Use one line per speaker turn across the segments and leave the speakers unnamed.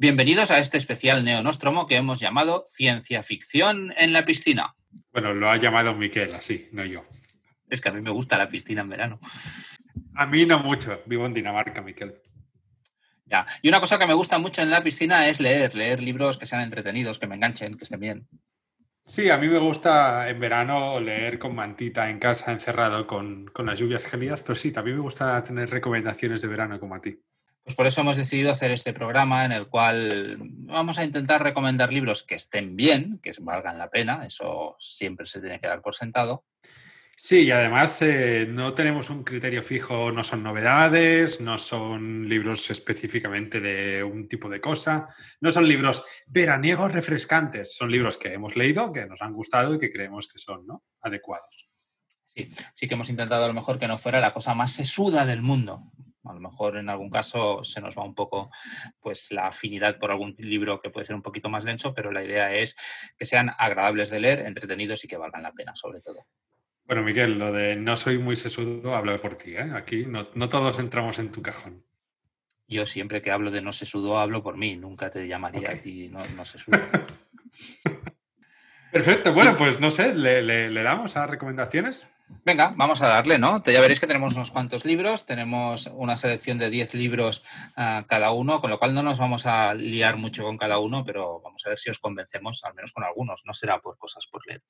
Bienvenidos a este especial Neonóstromo que hemos llamado Ciencia Ficción en la piscina.
Bueno, lo ha llamado Miquel, así, no yo.
Es que a mí me gusta la piscina en verano.
A mí no mucho, vivo en Dinamarca, Miquel.
Ya. Y una cosa que me gusta mucho en la piscina es leer, leer libros que sean entretenidos, que me enganchen, que estén bien.
Sí, a mí me gusta en verano leer con mantita en casa, encerrado con, con las lluvias gélidas, pero sí, también me gusta tener recomendaciones de verano como a ti.
Pues por eso hemos decidido hacer este programa en el cual vamos a intentar recomendar libros que estén bien, que valgan la pena, eso siempre se tiene que dar por sentado.
Sí, y además eh, no tenemos un criterio fijo, no son novedades, no son libros específicamente de un tipo de cosa, no son libros veraniegos refrescantes, son libros que hemos leído, que nos han gustado y que creemos que son ¿no? adecuados.
Sí, sí que hemos intentado a lo mejor que no fuera la cosa más sesuda del mundo, a lo mejor en algún caso se nos va un poco pues la afinidad por algún libro que puede ser un poquito más denso, pero la idea es que sean agradables de leer, entretenidos y que valgan la pena, sobre todo.
Bueno, Miguel, lo de no soy muy sesudo, hablo por ti. ¿eh? Aquí no, todos entramos en tu cajón.
Yo siempre que hablo de no sesudo, hablo por mí. Nunca te llamaría a ti no, no sesudo.
Perfecto. Bueno, pues no sé, ¿le, damos a recomendaciones?
Venga, vamos a darle, ¿no? Ya veréis que tenemos unos cuantos libros, tenemos una selección de 10 libros uh, cada uno, con lo cual no nos vamos a liar mucho con cada uno, pero vamos a ver si os convencemos, al menos con algunos, no será por cosas por leer.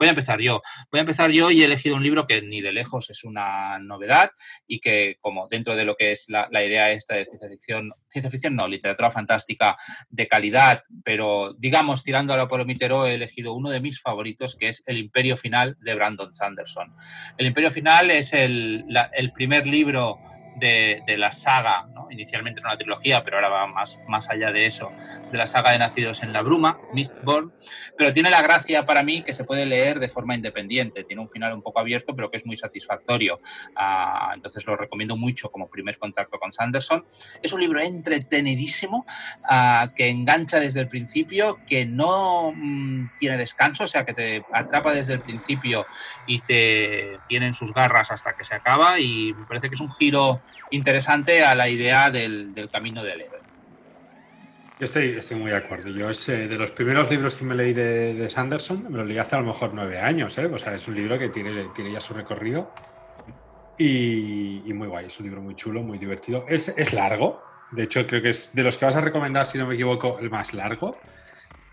Voy a empezar yo. Voy a empezar yo y he elegido un libro que ni de lejos es una novedad y que, como dentro de lo que es la, la idea esta de ciencia ficción, ciencia ficción no, literatura fantástica de calidad, pero digamos, tirando a lo polomitero, he elegido uno de mis favoritos, que es El Imperio Final de Brandon Sanderson. El Imperio Final es el, el primer libro de, la saga, inicialmente era una trilogía, pero ahora va más, más allá de eso, de la saga de Nacidos en la Bruma, Mistborn, pero tiene la gracia para mí que se puede leer de forma independiente, tiene un final un poco abierto, pero que es muy satisfactorio, ah, entonces lo recomiendo mucho como primer contacto con Sanderson. Es un libro entretenidísimo, ah, que engancha desde el principio, que no mm, tiene descanso, o sea, que te atrapa desde el principio y te tiene en sus garras hasta que se acaba y me parece que es un giro interesante a la idea del, camino del héroe.
Yo estoy, estoy muy de acuerdo. Yo es eh, de los primeros libros que me leí de, Sanderson, me lo leí hace a lo mejor nueve años, ¿eh? O sea, es un libro que tiene, tiene ya su recorrido y, muy guay. Es un libro muy chulo, muy divertido. Es, es largo, de hecho creo que es de los que vas a recomendar, si no me equivoco, el más largo.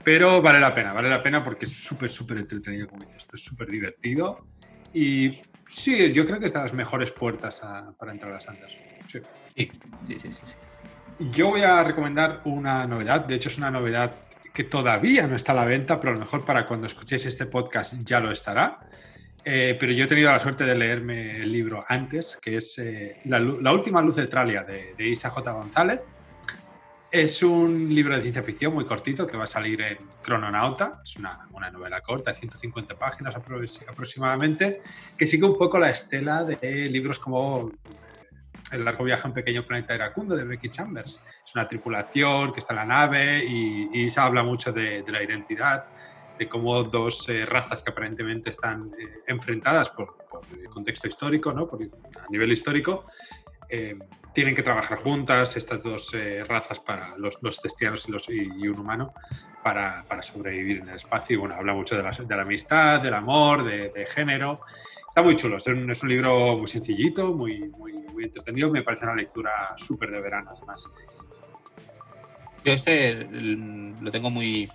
Pero vale la pena, vale la pena porque es súper, súper entretenido, como dices. Esto es súper divertido y Sí, yo creo que está las mejores puertas para entrar a Sanders. Sí. Sí, sí, sí, sí, Yo voy a recomendar una novedad, de hecho es una novedad que todavía no está a la venta, pero a lo mejor para cuando escuchéis este podcast ya lo estará. Eh, pero yo he tenido la suerte de leerme el libro antes, que es eh, la, última luz de Tralia de, de Isa J. González. Es un libro de ciencia ficción muy cortito que va a salir en Crononauta. Es una, novela corta de 150 páginas aproximadamente, que sigue un poco la estela de libros como eh, El largo viaje a un pequeño planeta iracundo de Becky Chambers. Es una tripulación que está en la nave y, se habla mucho de, la identidad, de cómo dos eh, razas que aparentemente están eh, enfrentadas por, el contexto histórico, ¿no? por, a nivel histórico, tienen que trabajar juntas estas dos eh, razas para los, los testianos y, los, y, un humano para, para, sobrevivir en el espacio. Bueno, habla mucho de la, de la amistad, del amor, de, género. Está muy chulo, es un, es un libro muy sencillito, muy, muy, muy, entretenido. Me parece una lectura súper de verano, además.
Yo este lo tengo muy,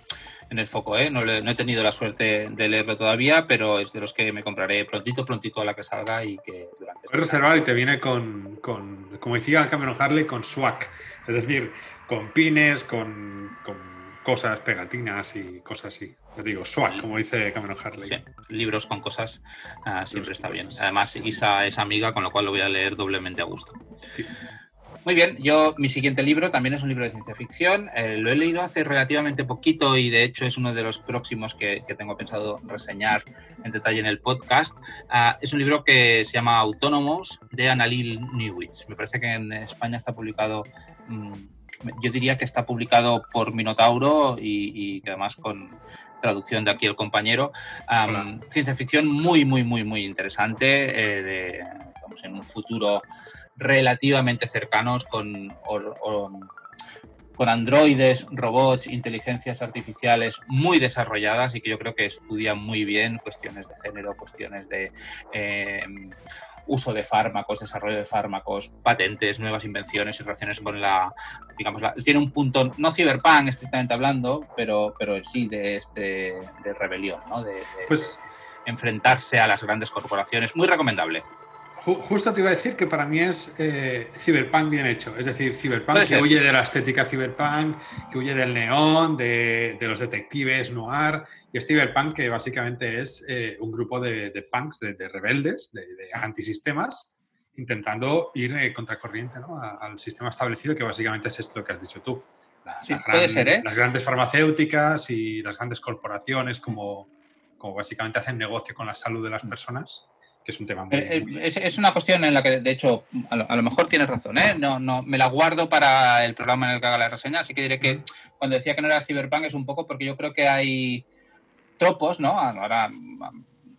en el foco. ¿eh? No, he tenido la suerte de leerlo todavía, pero es de los que me compraré prontito, prontito a la que salga y que
durante... Puedes reservar y te viene con, con, como decía Cameron Harley, con swag, es decir, con pines, con, con cosas, pegatinas y cosas así. Te digo, swag, como dice Cameron Harley. Sí,
libros con cosas uh, siempre está bien. Además, Isa es amiga, con lo cual lo voy a leer doblemente a gusto. Sí. Muy bien, yo mi siguiente libro también es un libro de ciencia ficción. Eh, lo he leído hace relativamente poquito y de hecho es uno de los próximos que, tengo pensado reseñar en detalle en el podcast. Ah, es un libro que se llama Autónomos de Annalil Newitz. Me parece que en España está publicado, mm, yo diría que está publicado por Minotauro y, que además con traducción de aquí el compañero. ciencia ficción muy, muy, muy, muy interesante. Eh, de, en un futuro relativamente cercanos con con androides, robots, inteligencias artificiales muy desarrolladas y que yo creo que estudia muy bien cuestiones de género, cuestiones de eh, uso de fármacos, desarrollo de fármacos, patentes, nuevas invenciones y relaciones con la, digamos, tiene un punto, no cyberpunk estrictamente hablando, pero, pero sí de, este, de rebelión, ¿no? de, pues, enfrentarse a las grandes corporaciones. Muy recomendable.
Justo te iba a decir que para mí es eh, Cyberpunk bien hecho. Es decir, Cyberpunk que huye de la estética Cyberpunk, que huye del neón, de, los detectives noir. Y es Cyberpunk que básicamente es eh, un grupo de, punks, de, rebeldes, de, antisistemas, intentando ir eh, contracorriente al sistema establecido, que básicamente es esto que has dicho tú. Las grandes farmacéuticas y las grandes corporaciones como, como básicamente hacen negocio con la salud de las personas que es un tema muy...
Eh, eh, es, una cuestión en la que, de hecho, a lo, mejor tienes razón, ¿eh? No, no, me la guardo para el programa en el que haga la reseña, así que diré que cuando decía que no era Cyberpunk es un poco porque yo creo que hay tropos, ¿no? Ahora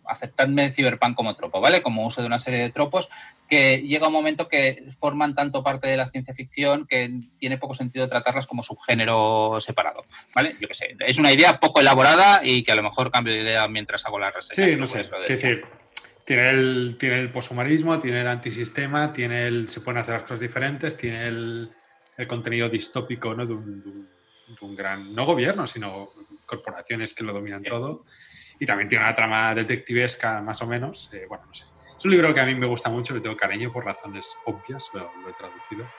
aceptadme el Cyberpunk como tropo, ¿vale? Como uso de una serie de tropos que llega un momento que forman tanto parte de la ciencia ficción que tiene poco sentido tratarlas como subgénero separado, ¿vale? Yo qué sé, es una idea poco elaborada y que a lo mejor cambio de idea mientras hago la reseña.
Sí, no sé, es decir, tiene el, tiene el poshumanismo, tiene el antisistema, tiene el, se pueden hacer las cosas diferentes, tiene el, el contenido distópico ¿no? de, un, un, gran, no gobierno, sino corporaciones que lo dominan todo. Y también tiene una trama detectivesca, más o menos. Eh, bueno, no sé. Es un libro que a mí me gusta mucho, le tengo cariño por razones obvias, lo, he traducido.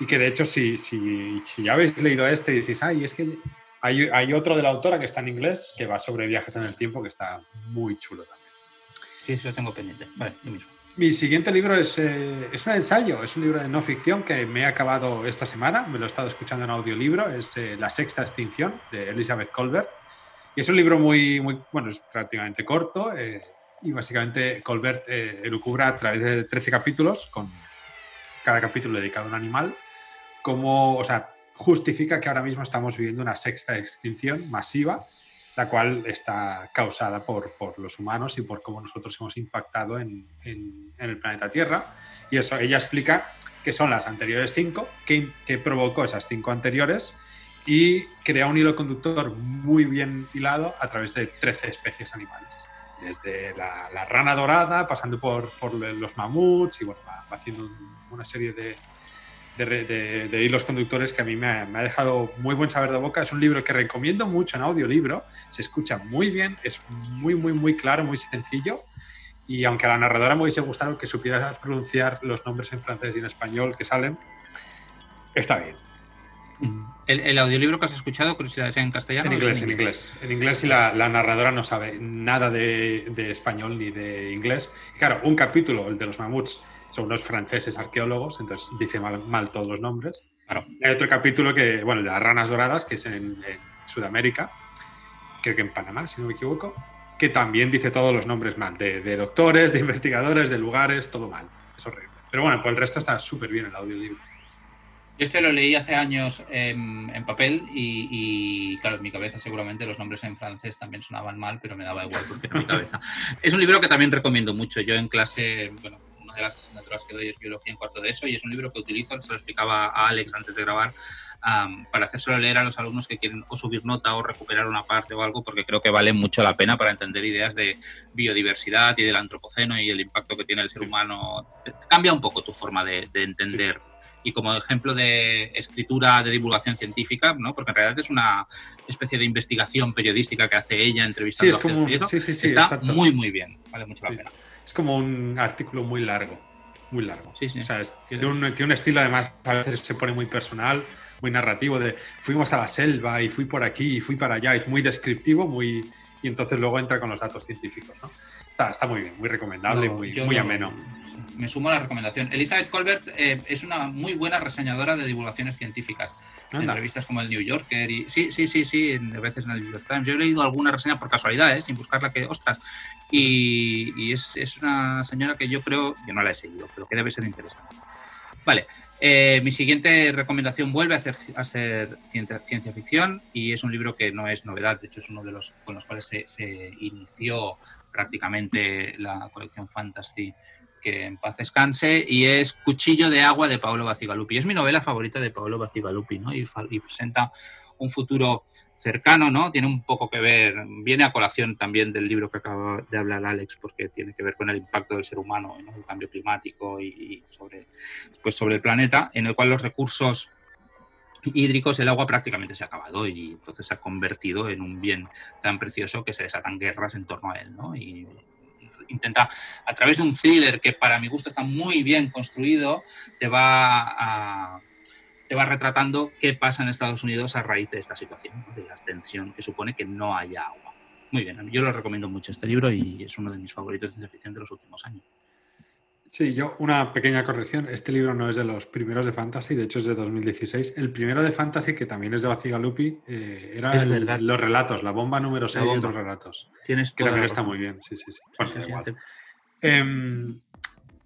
Y que de hecho, si, si, si, ya habéis leído este y decís, ay, es que hay, hay otro de la autora que está en inglés, que va sobre viajes en el tiempo, que está muy chulo también.
Sí, sí, lo tengo pendiente. Vale, lo mismo.
Mi siguiente libro es, eh, es, un ensayo, es un libro de no ficción que me he acabado esta semana, me lo he estado escuchando en audiolibro, es eh, La sexta extinción de Elizabeth Colbert. Y es un libro muy, muy bueno, es prácticamente corto eh, y básicamente Colbert elucubra a través de 13 capítulos, con cada capítulo dedicado a un animal, como, o sea, justifica que ahora mismo estamos viviendo una sexta extinción masiva la cual está causada por, por, los humanos y por cómo nosotros hemos impactado en, en, el planeta Tierra. Y eso ella explica que son las anteriores cinco, que, que, provocó esas cinco anteriores y crea un hilo conductor muy bien hilado a través de 13 especies animales. Desde la, rana dorada, pasando por, por, los mamuts y bueno, haciendo una serie de, de, hilos conductores que a mí me ha, dejado muy buen saber de boca. Es un libro que recomiendo mucho en audiolibro, se escucha muy bien, es muy, muy, muy claro, muy sencillo. Y aunque a la narradora me hubiese gustado que supiera pronunciar los nombres en francés y en español que salen, está bien.
¿El, audiolibro que has escuchado, curiosidades en castellano?
En inglés, en inglés. En inglés y la, narradora no sabe nada de, de, español ni de inglés. Claro, un capítulo, el de los mamuts, son unos franceses arqueólogos, entonces dice mal, todos los nombres. Hay otro capítulo que, bueno, de las ranas doradas, que es en, Sudamérica, creo que en Panamá, si no me equivoco, que también dice todos los nombres mal, de, doctores, de investigadores, de lugares, todo mal. Es horrible. Pero bueno, pues el resto está súper bien el audiolibro.
Yo este lo leí hace años en, papel y, y, claro, en mi cabeza seguramente los nombres en francés también sonaban mal, pero me daba igual porque en mi cabeza. Es un libro que también recomiendo mucho. Yo en clase, bueno, de las asignaturas que doy es biología en cuarto de eso y es un libro que utilizo, se lo explicaba a Alex antes de grabar, para hacérselo leer a los alumnos que quieren o subir nota o recuperar una parte o algo, porque creo que vale mucho la pena para entender ideas de biodiversidad y del antropoceno y el impacto que tiene el ser humano. Cambia un poco tu forma de, entender y como ejemplo de escritura de divulgación científica, ¿no? porque en realidad es una especie de investigación periodística que hace ella entrevistando
a sí,
está muy muy bien, vale mucho la pena.
Es como un artículo muy largo, muy largo. O sea, tiene, un, tiene un estilo además, a veces se pone muy personal, muy narrativo, de fuimos a la selva y fui por aquí y fui para allá, es muy descriptivo, muy y entonces luego entra con los datos científicos. ¿no? Está, está muy bien, muy recomendable, muy, muy ameno
me sumo a la recomendación. Elizabeth Colbert eh, es una muy buena reseñadora de divulgaciones científicas. En revistas como el New Yorker y sí, sí, sí, sí, a veces en el New York Times. Yo he leído alguna reseña por casualidad, ¿eh? sin buscarla que, ostras. Y, es, es, una señora que yo creo, yo no la he seguido, pero que debe ser interesante. Vale, eh, mi siguiente recomendación vuelve a hacer, a ser ciencia, ciencia, ficción y es un libro que no es novedad, de hecho es uno de los con los cuales se, se inició prácticamente la colección Fantasy que en paz descanse, y es Cuchillo de agua de Paolo Bacigalupi. Es mi novela favorita de Paolo Bacigalupi, ¿no? Y, presenta un futuro cercano, ¿no? Tiene un poco que ver, viene a colación también del libro que acaba de hablar Alex, porque tiene que ver con el impacto del ser humano, ¿no? el cambio climático y, sobre, pues sobre el planeta, en el cual los recursos hídricos, el agua prácticamente se ha acabado y entonces se ha convertido en un bien tan precioso que se desatan guerras en torno a él, ¿no? Intenta, a través de un thriller que para mi gusto está muy bien construido, te va a te va retratando qué pasa en Estados Unidos a raíz de esta situación, de la tensión que supone que no haya agua. Muy bien, yo lo recomiendo mucho este libro y es uno de mis favoritos de ficción de los últimos años.
Sí, yo una pequeña corrección. Este libro no es de los primeros de Fantasy, de hecho es de 2016. El primero de Fantasy, que también es de Bacigalupi, eh, era los relatos, la bomba número 6 y otros relatos.
Tienes
que también está muy bien, sí, sí, sí. Em,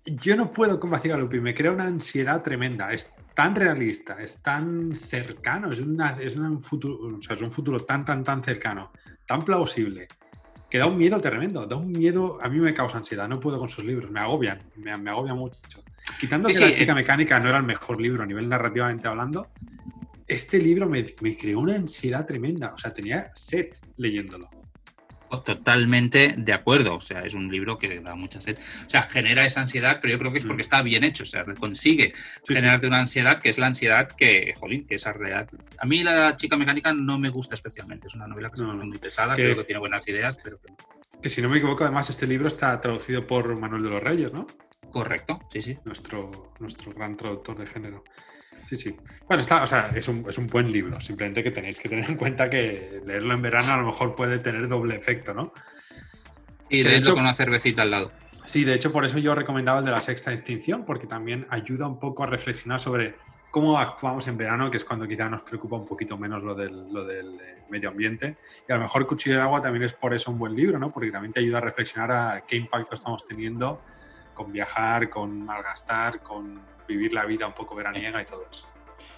yo no puedo con Bacigalupi, me crea una ansiedad tremenda. Es tan realista, es tan cercano, es, es, un futuro, es un futuro tan, tan, tan cercano, tan plausible, que da un miedo tremendo, da un miedo, a mí me causa ansiedad, no puedo con sus libros, me agobian, me, me agobia mucho. Quitando que La chica eh, mecánica no era el mejor libro a nivel narrativamente hablando, este libro me, me creó una ansiedad tremenda, o sea, tenía set leyéndolo.
Totalmente de acuerdo, o sea, es un libro que da mucha sed, o sea, genera esa ansiedad, pero yo creo que es porque mm. está bien hecho, o sea, consigue generarte una ansiedad que es la ansiedad que, jolín, que esa real. A mí la chica mecánica no me gusta especialmente, es una novela que se me muy pesada, creo que tiene buenas ideas, pero que
Que si no me equivoco, además este libro está traducido por Manuel de los Reyes, ¿no?
Correcto, sí, sí.
Nuestro, nuestro gran traductor de género. Sí, sí. Bueno, está, o sea, es un, es un, buen libro. Simplemente que tenéis que tener en cuenta que leerlo en verano a lo mejor puede tener doble efecto, ¿no?
Y de hecho con una cervecita al lado.
Sí, de hecho, por eso yo recomendaba el de la sexta extinción, porque también ayuda un poco a reflexionar sobre cómo actuamos en verano, que es cuando quizá nos preocupa un poquito menos lo del, lo del eh, medio ambiente. Y a lo mejor Cuchillo de Agua también es por eso un buen libro, ¿no? Porque también te ayuda a reflexionar a qué impacto estamos teniendo con viajar, con malgastar, con vivir la vida un poco veraniega y todo eso.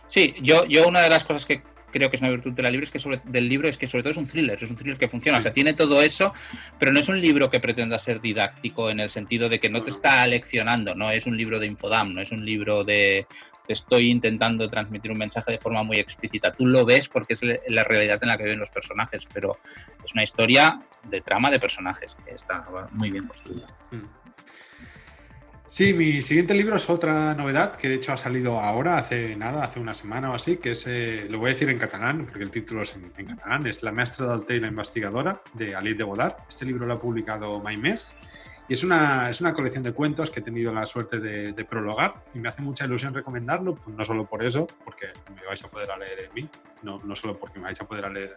Sí, yo, yo una de las cosas que creo que es una virtud de la libro es que sobre, del libro es que sobre todo es un thriller, es un thriller que funciona, o sea, tiene todo eso, pero no es un libro que pretenda ser didáctico en el sentido de que no te está leccionando, no es un libro de infodam, no es un libro de te estoy intentando transmitir un mensaje de forma muy explícita. Tú lo ves porque es la realidad en la que viven los personajes, pero es una historia de trama de personajes que está muy bien construida. Mm.
Sí, mi siguiente libro es otra novedad que de hecho ha salido ahora, hace nada, hace una semana o así, que es, eh, lo voy a decir en catalán, porque el título es en, catalán, es La maestra d'Alter y la investigadora, de Alice de Bodar. Este libro lo ha publicado Maimés y es una, es una colección de cuentos que he tenido la suerte de, prologar y me hace mucha ilusión recomendarlo, pues no solo por eso, porque me vais a poder leer en mí, no, no solo porque me vais a poder leer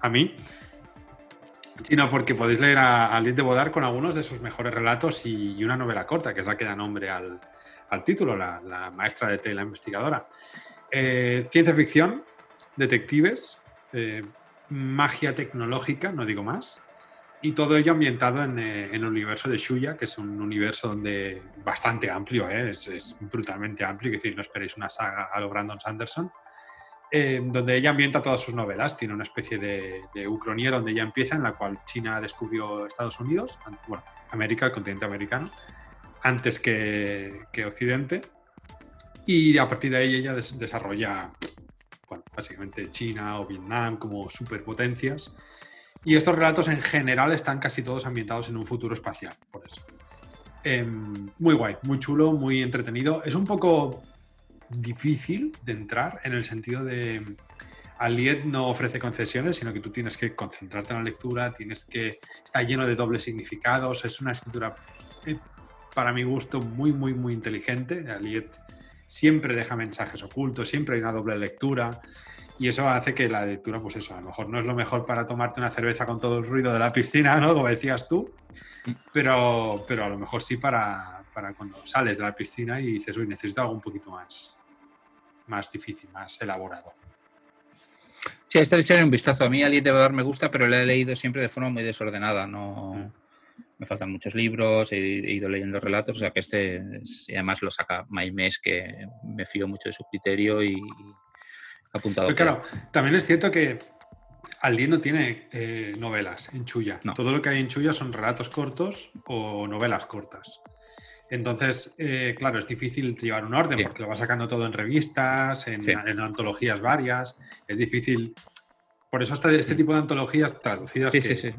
a mí, sino porque podéis leer a, a de Bodar con algunos de sus mejores relatos y, una novela corta, que es la que da nombre al, título, la, maestra de té, la investigadora. Eh, ciencia ficción, detectives, eh, magia tecnológica, no digo más, y todo ello ambientado en, eh, el universo de Shuya, que es un universo donde bastante amplio, es, es, brutalmente amplio, es decir, no esperéis una saga a lo Brandon Sanderson, donde ella ambienta todas sus novelas. Tiene una especie de, ucronía donde ella empieza, en la cual China descubrió Estados Unidos, bueno, América, el continente americano, antes que, Occidente. Y a partir de ahí ella desarrolla, bueno, básicamente China o Vietnam como superpotencias. Y estos relatos en general están casi todos ambientados en un futuro espacial, por eso. Em, muy guay, muy chulo, muy entretenido. Es un poco difícil de entrar en el sentido de Aliet no ofrece concesiones, sino que tú tienes que concentrarte en la lectura, tienes que está lleno de dobles significados, es una escritura eh, para mi gusto muy muy muy inteligente. Aliet siempre deja mensajes ocultos, siempre hay una doble lectura y eso hace que la lectura, pues eso, a lo mejor no es lo mejor para tomarte una cerveza con todo el ruido de la piscina, ¿no? Como decías tú, pero, pero a lo mejor sí para, para cuando sales de la piscina y dices, uy, necesito algo un poquito más, más difícil, más elaborado.
Sí, esta le echaré un vistazo. A mí alguien debe dar me gusta, pero la he leído siempre de forma muy desordenada. No mm. me faltan muchos libros, he, ido leyendo relatos, o sea que este además lo saca Maimes, que me fío mucho de su criterio y apuntado.
claro, también es cierto que Aldi no tiene eh, novelas en Chuya. Todo lo que hay en Chuya son relatos cortos o novelas cortas. Entonces, eh, claro, es difícil llevar un orden porque lo va sacando todo en revistas, en, antologías varias. Es difícil. Por eso hasta este tipo de antologías traducidas que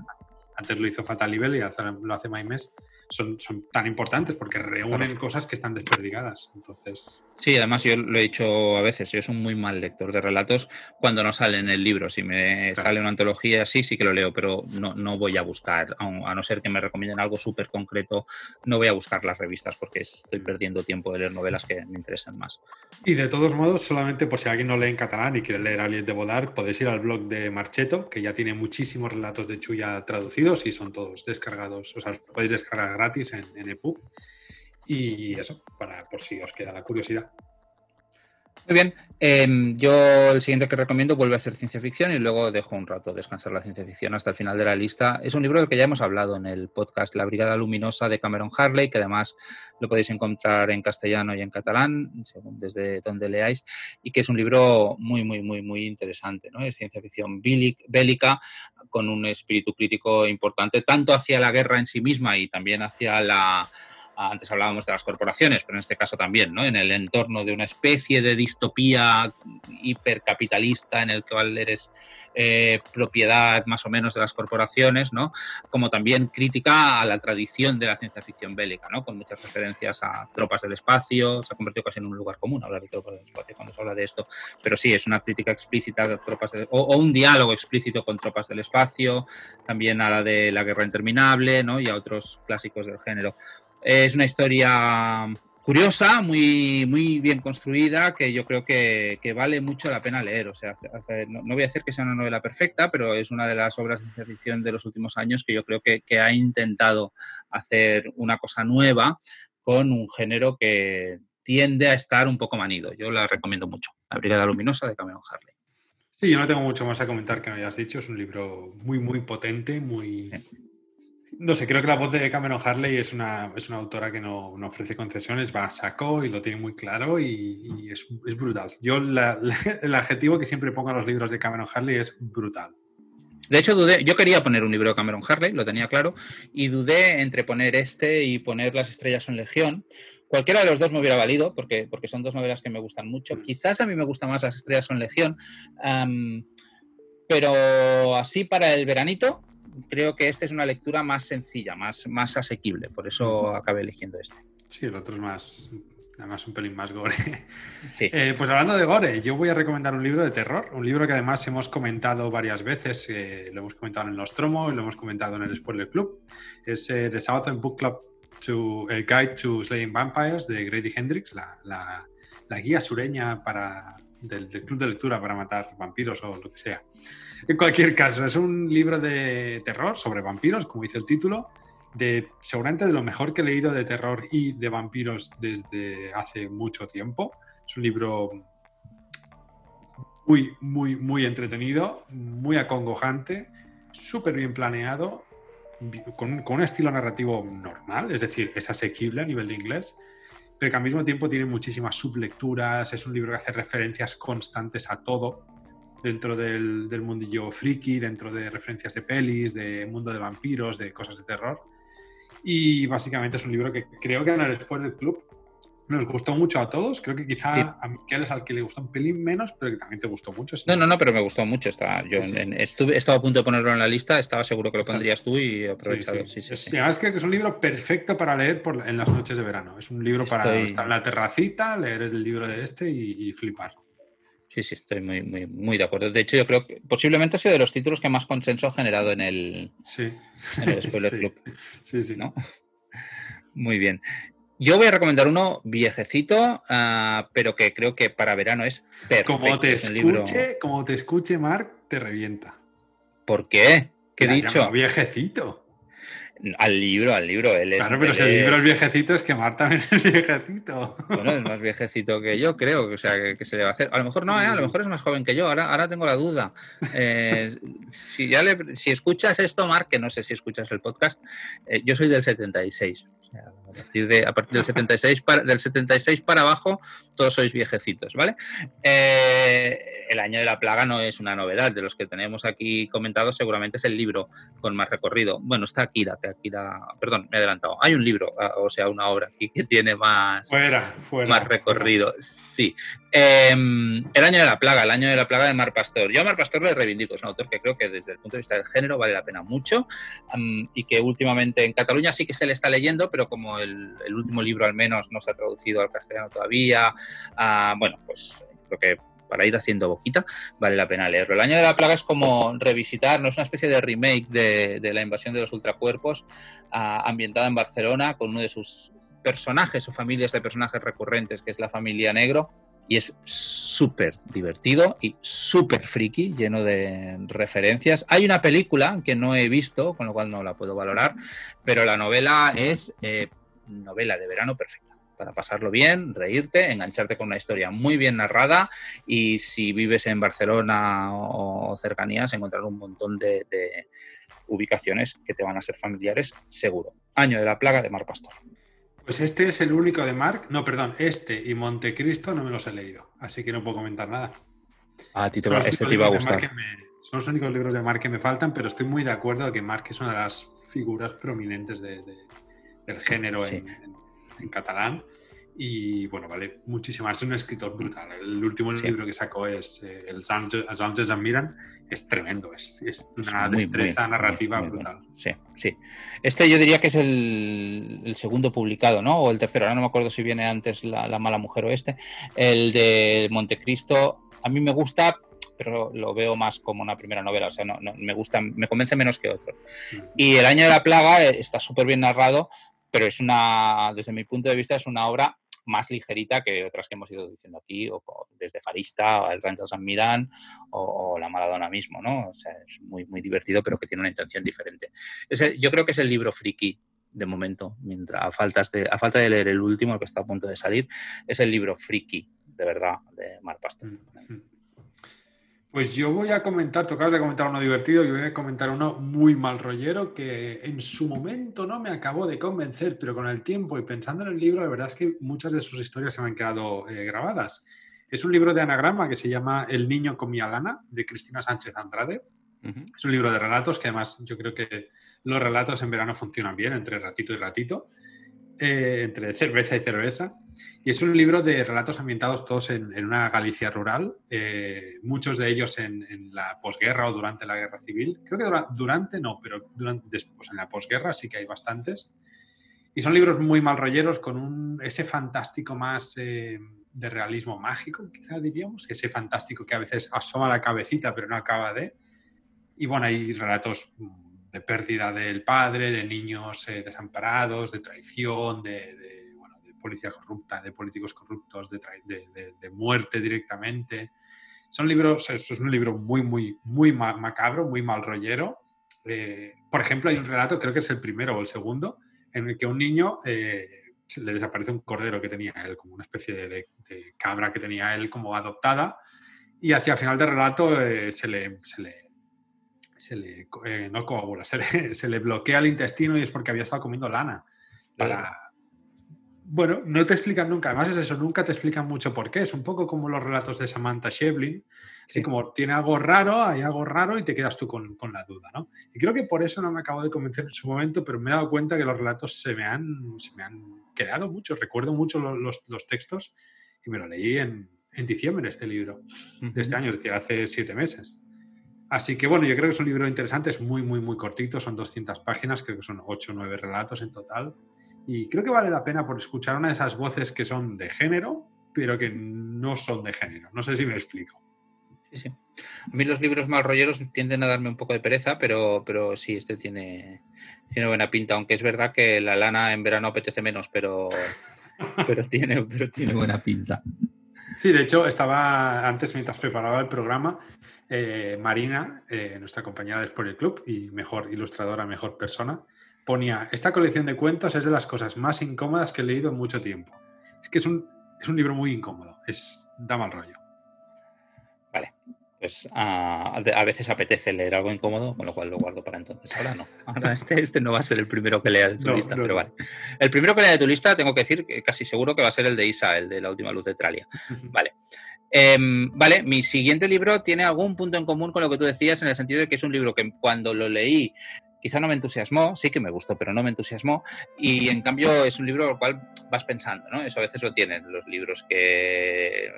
antes lo hizo Fatal Libel y lo hace Maimes, son, son tan importantes porque reúnen cosas que están desperdigadas. Entonces.
Sí, además yo lo he dicho a veces, yo soy un muy mal lector de relatos cuando no sale en el libro. Si me sale una antología, sí, sí que lo leo, pero no, no voy a buscar, a no ser que me recomienden algo súper concreto, no voy a buscar las revistas porque estoy perdiendo tiempo de leer novelas que me interesan más.
Y de todos modos, solamente por si alguien no lee en catalán y quiere leer Alien de Bodar, podéis ir al blog de Marcheto, que ya tiene muchísimos relatos de Chuya traducidos y son todos descargados, o sea, podéis descargar gratis en, EPUB. Y eso, para por si os queda la curiosidad.
Muy bien, em, yo el siguiente que recomiendo vuelve a ser ciencia ficción y luego dejo un rato descansar la ciencia ficción hasta el final de la lista. Es un libro del que ya hemos hablado en el podcast La Brigada Luminosa de Cameron Harley, que además lo podéis encontrar en castellano y en catalán, según desde donde leáis, y que es un libro muy, muy, muy, muy interesante. ¿no? Es ciencia ficción bélica con un espíritu crítico importante, tanto hacia la guerra en sí misma y también hacia la antes hablábamos de las corporaciones, pero en este caso también, ¿no? En el entorno de una especie de distopía hipercapitalista en el cual eres eh, propiedad más o menos de las corporaciones, ¿no? Como también crítica a la tradición de la ciencia ficción bélica, ¿no? Con muchas referencias a tropas del espacio, se ha convertido casi en un lugar común hablar de tropas del espacio cuando se habla de esto, pero sí, es una crítica explícita de tropas o, o, un diálogo explícito con tropas del espacio, también a la de la guerra interminable, ¿no? Y a otros clásicos del género. Es una historia curiosa, muy, muy bien construida, que yo creo que, vale mucho la pena leer. O sea, no, voy a decir que sea una novela perfecta, pero es una de las obras de ciencia ficción de los últimos años que yo creo que, ha intentado hacer una cosa nueva con un género que tiende a estar un poco manido. Yo la recomiendo mucho. La Brigada Luminosa de Cameron Harley.
Sí, yo no tengo mucho más a comentar que me hayas dicho. Es un libro muy, muy potente, muy, no sé, creo que la voz de Cameron Harley es una, es una autora que no, ofrece concesiones, va a saco y lo tiene muy claro y, es, brutal. Yo el adjetivo que siempre pongo a los libros de Cameron Harley es brutal.
De hecho, dudé, yo quería poner un libro de Cameron Harley, lo tenía claro, y dudé entre poner este y poner Las estrellas son legión. Cualquiera de los dos me hubiera valido, porque, porque son dos novelas que me gustan mucho. Mm. Quizás a mí me gusta más Las estrellas son legión, pero así para el veranito, creo que esta es una lectura más sencilla, más, más asequible, por eso acabé eligiendo este.
Sí, el otro es más, además un pelín más gore. Sí. Eh, pues hablando de gore, yo voy a recomendar un libro de terror, un libro que además hemos comentado varias veces, eh, lo hemos comentado en los Tromo y lo hemos comentado en el Spoiler Club. Es eh, The Southern Book Club to, a Guide to Slaying Vampires de Grady Hendrix, la, la, la guía sureña para, del, club de lectura para matar vampiros o lo que sea. En cualquier caso, es un libro de terror sobre vampiros, como dice el título, de seguramente de lo mejor que he leído de terror y de vampiros desde hace mucho tiempo. Es un libro muy, muy, muy entretenido, muy acongojante, súper bien planeado, con, con, un estilo narrativo normal, es decir, es asequible a nivel de inglés, pero que al mismo tiempo tiene muchísimas sublecturas, es un libro que hace referencias constantes a todo, dentro del, mundillo friki, dentro de referencias de pelis, de mundo de vampiros, de cosas de terror. Y básicamente es un libro que creo que en el Club nos gustó mucho a todos. Creo que quizá a Miquel es al que le gustó un pelín menos, pero que también te gustó mucho.
No, no, no, pero me gustó mucho. Está, yo estuve, estaba a punto de ponerlo en la lista, estaba seguro que lo pondrías tú y aprovechado. Sí, sí.
sí, es que es un libro perfecto para leer por, en las noches de verano. Es un libro para estar en la terracita, leer el libro de este y, y flipar.
Sí, sí, estoy muy, muy, muy de acuerdo. De hecho, yo creo que posiblemente ha sido de los títulos que más consenso ha generado en el,
sí.
en el Spoiler
sí.
Club.
Sí, sí.
¿no? Muy bien. Yo voy a recomendar uno viejecito, uh, pero que creo que para verano es perfecto.
Como te escuche, libro... como te escuche, Mark, te revienta.
¿Por qué? ¿Qué he dicho?
Viejecito.
Al libro, al libro. Él es,
claro, pero si el libro es viejecito, es que Marta también es viejecito.
Bueno, es más viejecito que yo, creo. O sea, que, que se le va a hacer. A lo mejor no, ¿eh? a lo mejor es más joven que yo. Ahora, ahora tengo la duda. Eh, si, ya le, si escuchas esto, Marc, que no sé si escuchas el podcast, eh, yo soy del 76. A, partir de, a partir del 76 para, del 76 para abajo, todos sois viejecitos, ¿vale? Eh, el año de la plaga no es una novedad. De los que tenemos aquí comentados, seguramente es el libro con más recorrido. Bueno, está Akira, Akira, perdón, me he adelantado. Hay un libro, ah, o sea, una obra aquí que tiene más,
fuera,
más recorrido. Sí. Em, el año de la plaga, el año de la plaga de Mar Pastor. Yo a Mar Pastor le reivindico, es un autor que creo que desde el punto de vista del género vale la pena mucho y que últimamente en Cataluña sí que se le está leyendo, pero como el, último libro al menos no se ha traducido al castellano todavía, ah, bueno, pues creo que para ir haciendo boquita, vale la pena leerlo. El año de la plaga es como revisitar, no es una especie de remake de, la invasión de los ultracuerpos, ah, ambientada en Barcelona, con uno de sus personajes o familias de personajes recurrentes, que es la familia negro, y es súper divertido y súper friki, lleno de referencias. Hay una película que no he visto, con lo cual no la puedo valorar, pero la novela es eh, novela de verano perfecta para pasarlo bien, reírte, engancharte con una historia muy bien narrada y si vives en Barcelona o cercanías, encontrar un montón de, ubicaciones que te van a ser familiares, seguro. Año de la plaga de Mar Pastor.
Pues este es el único de Mark, no, perdón, este y Montecristo no me los he leído, así que no puedo comentar nada.
A ti te va, este te iba a gustar.
son los únicos libros de Mark que me faltan, pero estoy muy de acuerdo que Mark es una de las figuras prominentes del género en, en catalán. Y bueno, vale muchísimo. Es un escritor brutal. El último libro que sacó es eh, El Sánchez Admiran. Es tremendo. Es, es una destreza narrativa brutal.
Sí, sí. Este yo diría que es el, el, segundo publicado, ¿no? O el tercero. Ahora no me acuerdo si viene antes la, la, Mala Mujer o este. El de Montecristo. A mí me gusta, pero lo veo más como una primera novela. O sea, no, no me gusta, me convence menos que otro. Mm. Y El Año de la Plaga eh, está súper bien narrado pero es una, desde mi punto de vista, es una obra más ligerita que otras que hemos ido diciendo aquí, o, desde Farista, o el Rancho San Mirán, o, la Maradona mismo, ¿no? O sea, es muy, muy divertido, pero que tiene una intención diferente. yo creo que es el libro friki de momento, mientras a, faltas de, a falta de leer el último, el que está a punto de salir, es el libro friki, de verdad, de Mar Pastor. Mm-hmm.
Pues yo voy a comentar, tocaba de comentar uno divertido y voy a comentar uno muy mal rollero que en su momento no me acabó de convencer, pero con el tiempo y pensando en el libro, la verdad es que muchas de sus historias se me han quedado eh, grabadas. Es un libro de anagrama que se llama El niño con mi alana, de Cristina Sánchez Andrade. Es un libro de relatos que además yo creo que los relatos en verano funcionan bien entre ratito y ratito. Eh, entre cerveza y cerveza. Y es un libro de relatos ambientados todos en, una Galicia rural, eh, muchos de ellos en, la posguerra o durante la guerra civil. Creo que durante, no, pero durante, después en la posguerra sí que hay bastantes. Y son libros muy mal rolleros con un, ese fantástico más eh, de realismo mágico, quizá diríamos, ese fantástico que a veces asoma la cabecita pero no acaba de. Y bueno, hay relatos de pérdida del padre, de niños eh, desamparados, de traición, de, policía corrupta, de políticos corruptos, de, muerte directamente. Son libros, es un libro muy, muy, muy macabro, muy mal rollero. Eh, por ejemplo, hay un relato, creo que es el primero o el segundo, en el que un niño eh, le desaparece un cordero que tenía él, como una especie de, cabra que tenía él como adoptada, y hacia el final del relato se le, se le se le, eh, no coagula, se le, bloquea el intestino y es porque había estado comiendo lana. Bueno, no te explican nunca, además es eso, nunca te explican mucho por qué. Es un poco como los relatos de Samantha Shevlin, así como tiene algo raro, hay algo raro y te quedas tú con, la duda, ¿no? Y creo que por eso no me acabo de convencer en su momento, pero me he dado cuenta que los relatos se me han, se me han quedado mucho, recuerdo mucho los, textos y me lo leí en, en diciembre este libro de este año, es decir, hace siete meses. Así que bueno, yo creo que es un libro interesante, es muy, muy, muy cortito, son 200 páginas, creo que son 8 o 9 relatos en total. Y creo que vale la pena por escuchar una de esas voces que son de género, pero que no son de género. No sé si me explico.
Sí, sí. A mí los libros mal rolleros tienden a darme un poco de pereza, pero, pero sí, este tiene, tiene buena pinta, aunque es verdad que la lana en verano apetece menos, pero, pero, tiene, pero tiene buena pinta.
Sí, de hecho, estaba antes, mientras preparaba el programa, eh, Marina, eh, nuestra compañera de el Club y mejor ilustradora, mejor persona, ponía, esta colección de cuentos es de las cosas más incómodas que he leído en mucho tiempo. Es que es un, es un libro muy incómodo, es, da mal rollo.
Vale. pues a, veces apetece leer algo incómodo, con lo cual lo guardo para entonces. Ahora no. Ahora este, este no va a ser el primero que lea de tu lista, pero vale. El primero que lea de tu lista, tengo que decir que casi seguro que va a ser el de Isa, el de la última luz de Tralia. Vale. Em, vale, mi siguiente libro tiene algún punto en común con lo que tú decías, en el sentido de que es un libro que cuando lo leí quizá no me entusiasmó, sí que me gustó, pero no me entusiasmó. Y en cambio es un libro al cual vas pensando, ¿no? Eso a veces lo tienen los libros que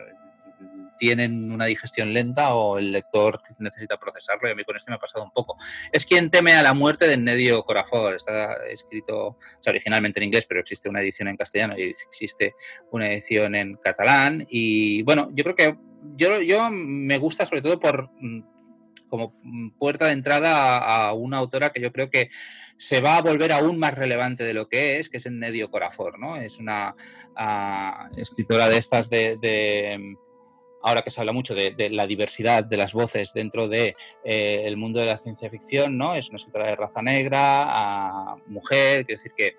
tienen una digestión lenta o el lector necesita procesarlo y a mí con esto me ha pasado un poco. Es quien teme a la muerte de Nedio Corafor. Está escrito originalmente en inglés, pero existe una edición en castellano y existe una edición en catalán. Y bueno, yo creo que yo, yo me gusta sobre todo por mm, como puerta de entrada a, una autora que yo creo que se va a volver aún más relevante de lo que es, que es Nedio Corafor, ¿no? Es una ah, escritora de estas de ahora que se habla mucho de, la diversidad de las voces dentro del de, eh, mundo de la ciencia ficción, ¿no? Es una escritora de raza negra, mujer, quiere decir que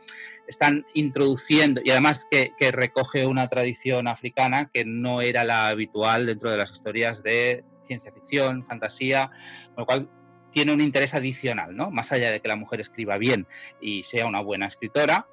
están introduciendo, y además que, recoge una tradición africana que no era la habitual dentro de las historias de ciencia ficción, fantasía, con lo cual tiene un interés adicional, ¿no? Más allá de que la mujer escriba bien y sea una buena escritora,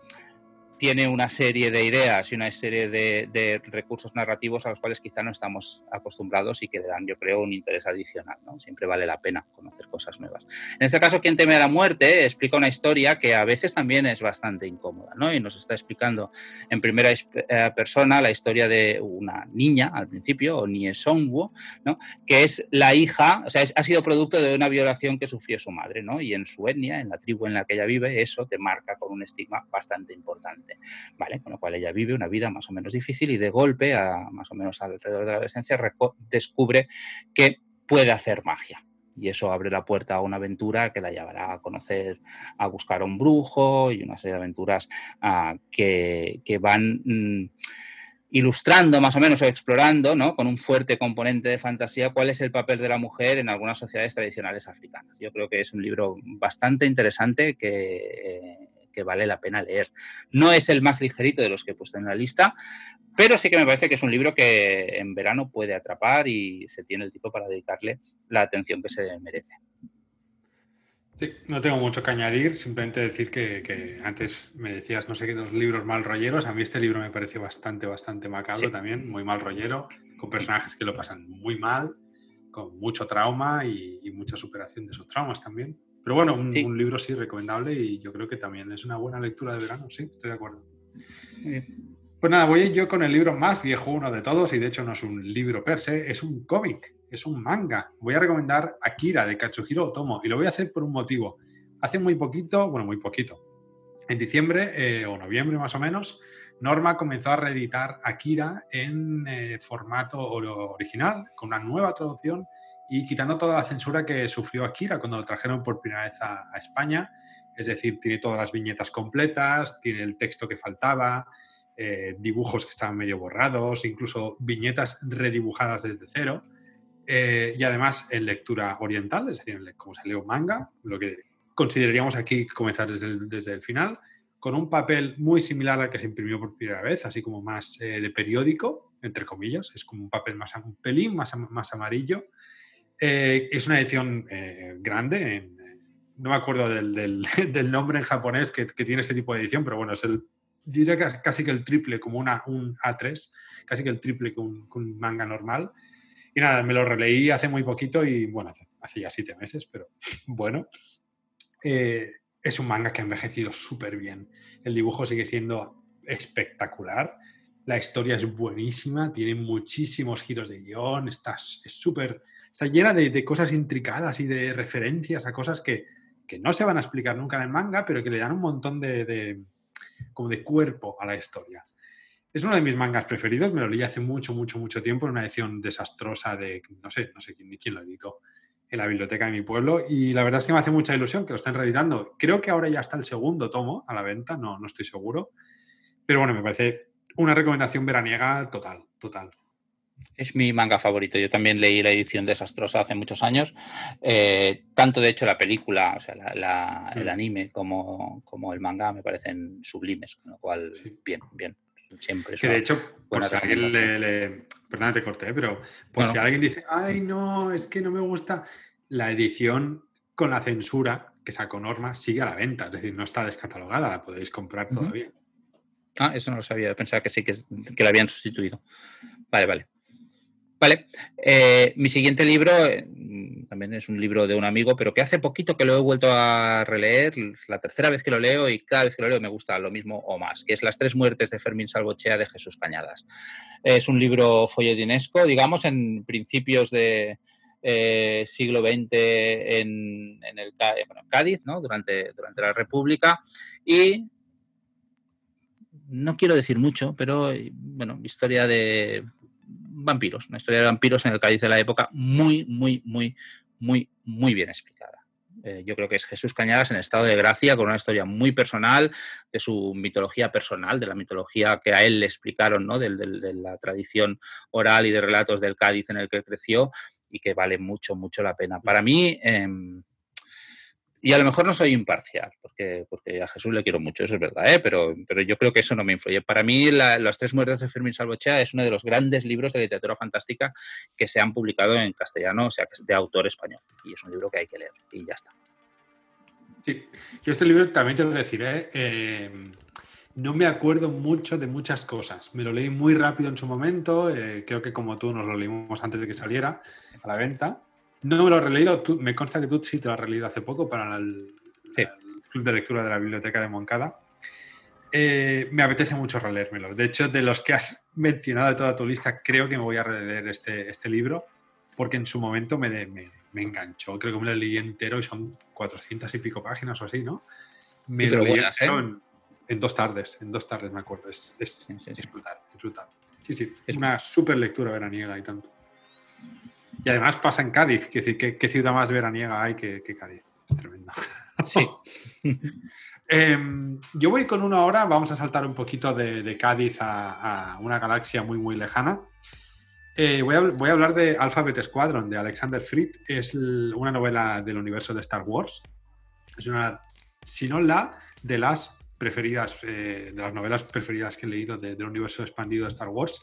tiene una serie de ideas y una serie de, recursos narrativos a los cuales quizá no estamos acostumbrados y que le dan, yo creo, un interés adicional. ¿no? Siempre vale la pena conocer cosas nuevas. En este caso, Quien teme a la muerte explica una historia que a veces también es bastante incómoda ¿no? y nos está explicando en primera eh, persona la historia de una niña al principio, o Nie Songwo, ¿no? que es la hija, o sea, ha sido producto de una violación que sufrió su madre ¿no? y en su etnia, en la tribu en la que ella vive, eso te marca con un estigma bastante importante. ¿Vale? Con lo cual ella vive una vida más o menos difícil y de golpe, a, más o menos alrededor de la adolescencia, descubre que puede hacer magia. Y eso abre la puerta a una aventura que la llevará a conocer, a buscar a un brujo y una serie de aventuras ah, que, van... Mm, ilustrando más o menos o explorando, ¿no? con un fuerte componente de fantasía, cuál es el papel de la mujer en algunas sociedades tradicionales africanas. Yo creo que es un libro bastante interesante que eh, que vale la pena leer. No es el más ligerito de los que he puesto en la lista, pero sí que me parece que es un libro que en verano puede atrapar y se tiene el tipo para dedicarle la atención que se merece.
Sí, no tengo mucho que añadir, simplemente decir que, antes me decías, no sé qué, dos libros mal rolleros. A mí este libro me parece bastante, bastante macabro también, muy mal rollero, con personajes que lo pasan muy mal, con mucho trauma y mucha superación de esos traumas también. Pero bueno, un, libro sí recomendable y yo creo que también es una buena lectura de verano, sí, estoy de acuerdo. Pues nada, voy yo con el libro más viejo uno de todos, y de hecho no es un libro per se, es un cómic, es un manga. Voy a recomendar Akira de Katsuhiro Otomo, y lo voy a hacer por un motivo. Hace muy poquito, bueno, muy poquito, en diciembre eh, o noviembre más o menos, Norma comenzó a reeditar Akira en eh, formato original, con una nueva traducción y quitando toda la censura que sufrió Akira cuando lo trajeron por primera vez a, España. Es decir, tiene todas las viñetas completas, tiene el texto que faltaba, eh, dibujos que estaban medio borrados, incluso viñetas redibujadas desde cero. Eh, y además en lectura oriental, es decir, como se un manga, lo que consideraríamos aquí comenzar desde el, desde el, final, con un papel muy similar al que se imprimió por primera vez, así como más eh, de periódico, entre comillas, es como un papel más, un pelín más, más amarillo, eh, es una edición eh, grande, no me acuerdo del, nombre en japonés que, tiene este tipo de edición, pero bueno, es el, diría casi que el triple, como una, un A3, casi que el triple que un, manga normal. Y nada, me lo releí hace muy poquito y bueno, hace, ya siete meses, pero bueno. Eh, es un manga que ha envejecido súper bien. El dibujo sigue siendo espectacular. La historia es buenísima, tiene muchísimos giros de guion, está, es súper está llena de, cosas intricadas y de referencias a cosas que, no se van a explicar nunca en el manga, pero que le dan un montón de, como de cuerpo a la historia. Es uno de mis mangas preferidos, me lo leí hace mucho, mucho, mucho tiempo en una edición desastrosa de, no sé, no sé quién, quién lo editó, en la biblioteca de mi pueblo. Y la verdad es que me hace mucha ilusión que lo estén reeditando. Creo que ahora ya está el segundo tomo a la venta, no, no estoy seguro. Pero bueno, me parece una recomendación veraniega total, total.
Es mi manga favorito. Yo también leí la edición desastrosa hace muchos años. Eh, tanto, de hecho, la película, o sea, el mm. anime como, como, el manga me parecen sublimes, con lo cual, bien, bien. Siempre.
Que de hecho, por si alguien le, Perdona, te corté, pero por si alguien dice, ay, no, es que no me gusta, la edición con la censura que sacó Norma sigue a la venta, es decir, no está descatalogada, la podéis comprar todavía.
Ah, eso no lo sabía, pensaba que sí, que, que la habían sustituido. Vale, vale. Vale, eh, mi siguiente libro eh, también es un libro de un amigo, pero que hace poquito que lo he vuelto a releer, la tercera vez que lo leo y cada vez que lo leo me gusta lo mismo o más, que es Las tres muertes de Fermín Salvochea de Jesús Cañadas. Es un libro folletinesco, digamos, en principios de eh, siglo XX en, el Cádiz, ¿no? durante, durante la República, y no quiero decir mucho, pero bueno, historia de vampiros, una historia de vampiros en el Cádiz de la época muy, muy, muy, muy, muy bien explicada. Eh, yo creo que es Jesús Cañadas en estado de gracia, con una historia muy personal, de su mitología personal, de la mitología que a él le explicaron, ¿no? de, la tradición oral y de relatos del Cádiz en el que creció y que vale mucho, mucho la pena. Para mí, em, y a lo mejor no soy imparcial, porque, porque a Jesús le quiero mucho, eso es verdad, ¿eh? pero, pero yo creo que eso no me influye. Para mí, Las tres muertes de Fermín Salvochea es uno de los grandes libros de literatura fantástica que se han publicado en castellano, o sea, de autor español. Y es un libro que hay que leer, y ya está.
Sí, yo este libro también te lo deciré. Eh, no me acuerdo mucho de muchas cosas. Me lo leí muy rápido en su momento. Eh, creo que como tú nos lo leímos antes de que saliera a la venta. No me lo he releído, me consta que tú sí te lo has releído hace poco para el, club de lectura de la biblioteca de Moncada. Eh, me apetece mucho releérmelo. De hecho, de los que has mencionado de toda tu lista, creo que me voy a releer este, este libro porque en su momento me, me, enganchó. Creo que me lo leí entero y son 400 y pico páginas o así, ¿no? Me lo leí ¿eh? en, dos tardes, en dos tardes me acuerdo. Es, es, brutal, es brutal. Sí, sí, es una súper lectura veraniega y tanto. Y además pasa en Cádiz, que decir, ¿qué, ciudad más veraniega hay que, Cádiz? Es tremendo.
Sí.
Em, yo voy con una hora, vamos a saltar un poquito de, Cádiz a, una galaxia muy, muy lejana. Eh, voy, a, hablar de Alphabet Squadron, de Alexander Fried. Es una novela del universo de Star Wars. Es una, si no la, de las preferidas, eh, de las novelas preferidas que he leído del universo expandido de Star Wars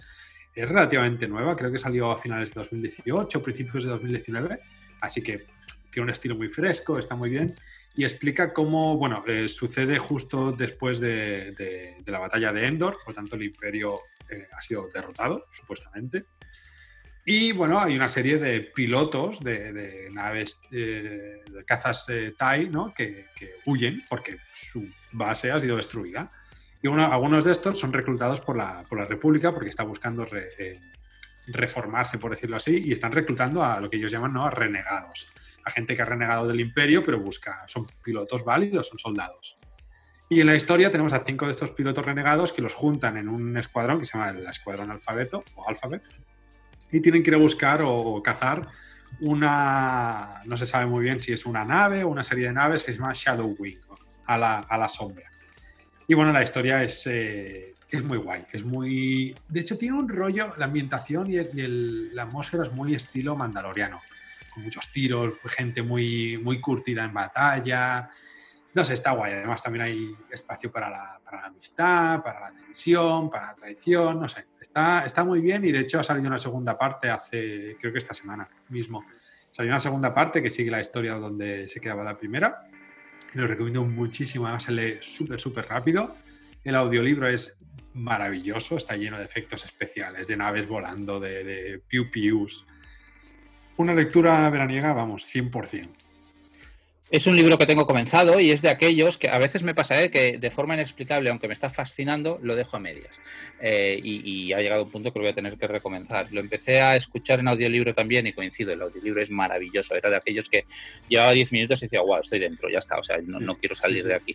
es relativamente nueva, creo que salió a finales de 2018, principios de 2019, así que tiene un estilo muy fresco, está muy bien y explica cómo, bueno, eh, sucede justo después de, la batalla de Endor, por tanto el imperio eh, ha sido derrotado, supuestamente. Y bueno, hay una serie de pilotos de, naves eh, de cazas TIE ¿no? que huyen porque su base ha sido destruida. Y algunos de estos son reclutados por la, por la República porque está buscando eh, reformarse, por decirlo así, y están reclutando a lo que ellos llaman ¿no? a renegados, a gente que ha renegado del imperio, pero busca, son pilotos válidos, son soldados. Y en la historia tenemos a cinco de estos pilotos renegados que los juntan en un escuadrón que se llama el Escuadrón Alfabeto o Alphabet y tienen que ir a buscar o cazar una, no se sabe muy bien si es una nave o una serie de naves que se llama Shadow Wing, a la, a la sombra. Y bueno, la historia es, eh, es muy guay, es muy... De hecho, tiene un rollo, la ambientación y, la atmósfera es muy estilo mandaloriano, con muchos tiros, gente muy, muy curtida en batalla. No sé, está guay. Además, también hay espacio para la, para la amistad, para la tensión, para la traición, no sé. Está, está muy bien y de hecho ha salido una segunda parte hace, creo que esta semana mismo. Salió una segunda parte que sigue la historia donde se quedaba la primera lo recomiendo muchísimo, además se lee súper, súper rápido. El audiolibro es maravilloso, está lleno de efectos especiales, de naves volando, de, de piu pius. Una lectura veraniega, vamos, 100%.
Es un libro que tengo comenzado y es de aquellos que a veces me pasa ¿eh? que de forma inexplicable, aunque me está fascinando, lo dejo a medias. Eh, y, ha llegado un punto que lo voy a tener que recomenzar. Lo empecé a escuchar en audiolibro también y coincido, el audiolibro es maravilloso. Era de aquellos que llevaba 10 minutos y decía, wow, estoy dentro, ya está, o sea, no, quiero salir de aquí.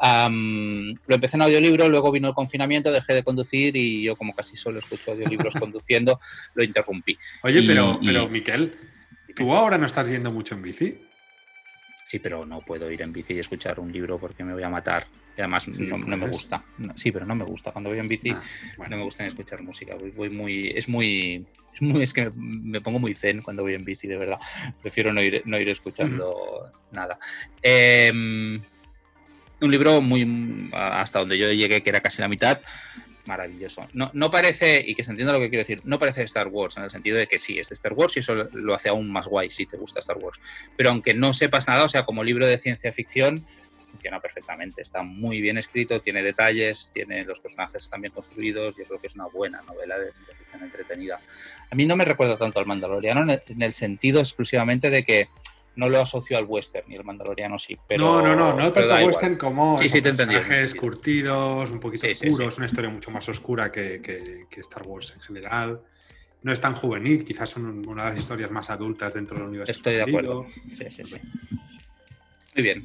lo empecé en audiolibro, luego vino el confinamiento, dejé de conducir y yo como casi solo escucho audiolibros conduciendo, lo interrumpí.
Oye, pero, pero Miquel, ¿tú ahora no estás yendo mucho en bici?
Sí, pero no puedo ir en bici y escuchar un libro porque me voy a matar. Y además no, me gusta. sí, pero no me gusta. Cuando voy en bici ah, no me gusta escuchar música. Voy, muy, es muy, es muy, es que me pongo muy zen cuando voy en bici, de verdad. Prefiero no ir, no ir escuchando nada. Em, un libro muy hasta donde yo llegué, que era casi la mitad, maravilloso. No, no parece, y que se entienda lo que quiero decir, no parece Star Wars, en el sentido de que sí, es de Star Wars y eso lo hace aún más guay si te gusta Star Wars. Pero aunque no sepas nada, o sea, como libro de ciencia ficción, funciona perfectamente. Está muy bien escrito, tiene detalles, tiene los personajes están bien construidos. Yo creo que es una buena novela de ciencia ficción entretenida. A mí no me recuerda tanto al Mandaloriano en el sentido exclusivamente de que no lo asocio al western y el mandaloriano sí. Pero,
no, no, no, no tanto western como
sí, sí,
personajes curtidos, un poquito oscuros, una historia mucho más oscura que, que, Star Wars en general. No es tan juvenil, quizás son una de las historias más adultas dentro del universo.
Estoy de acuerdo. Sí, sí, sí. Muy bien.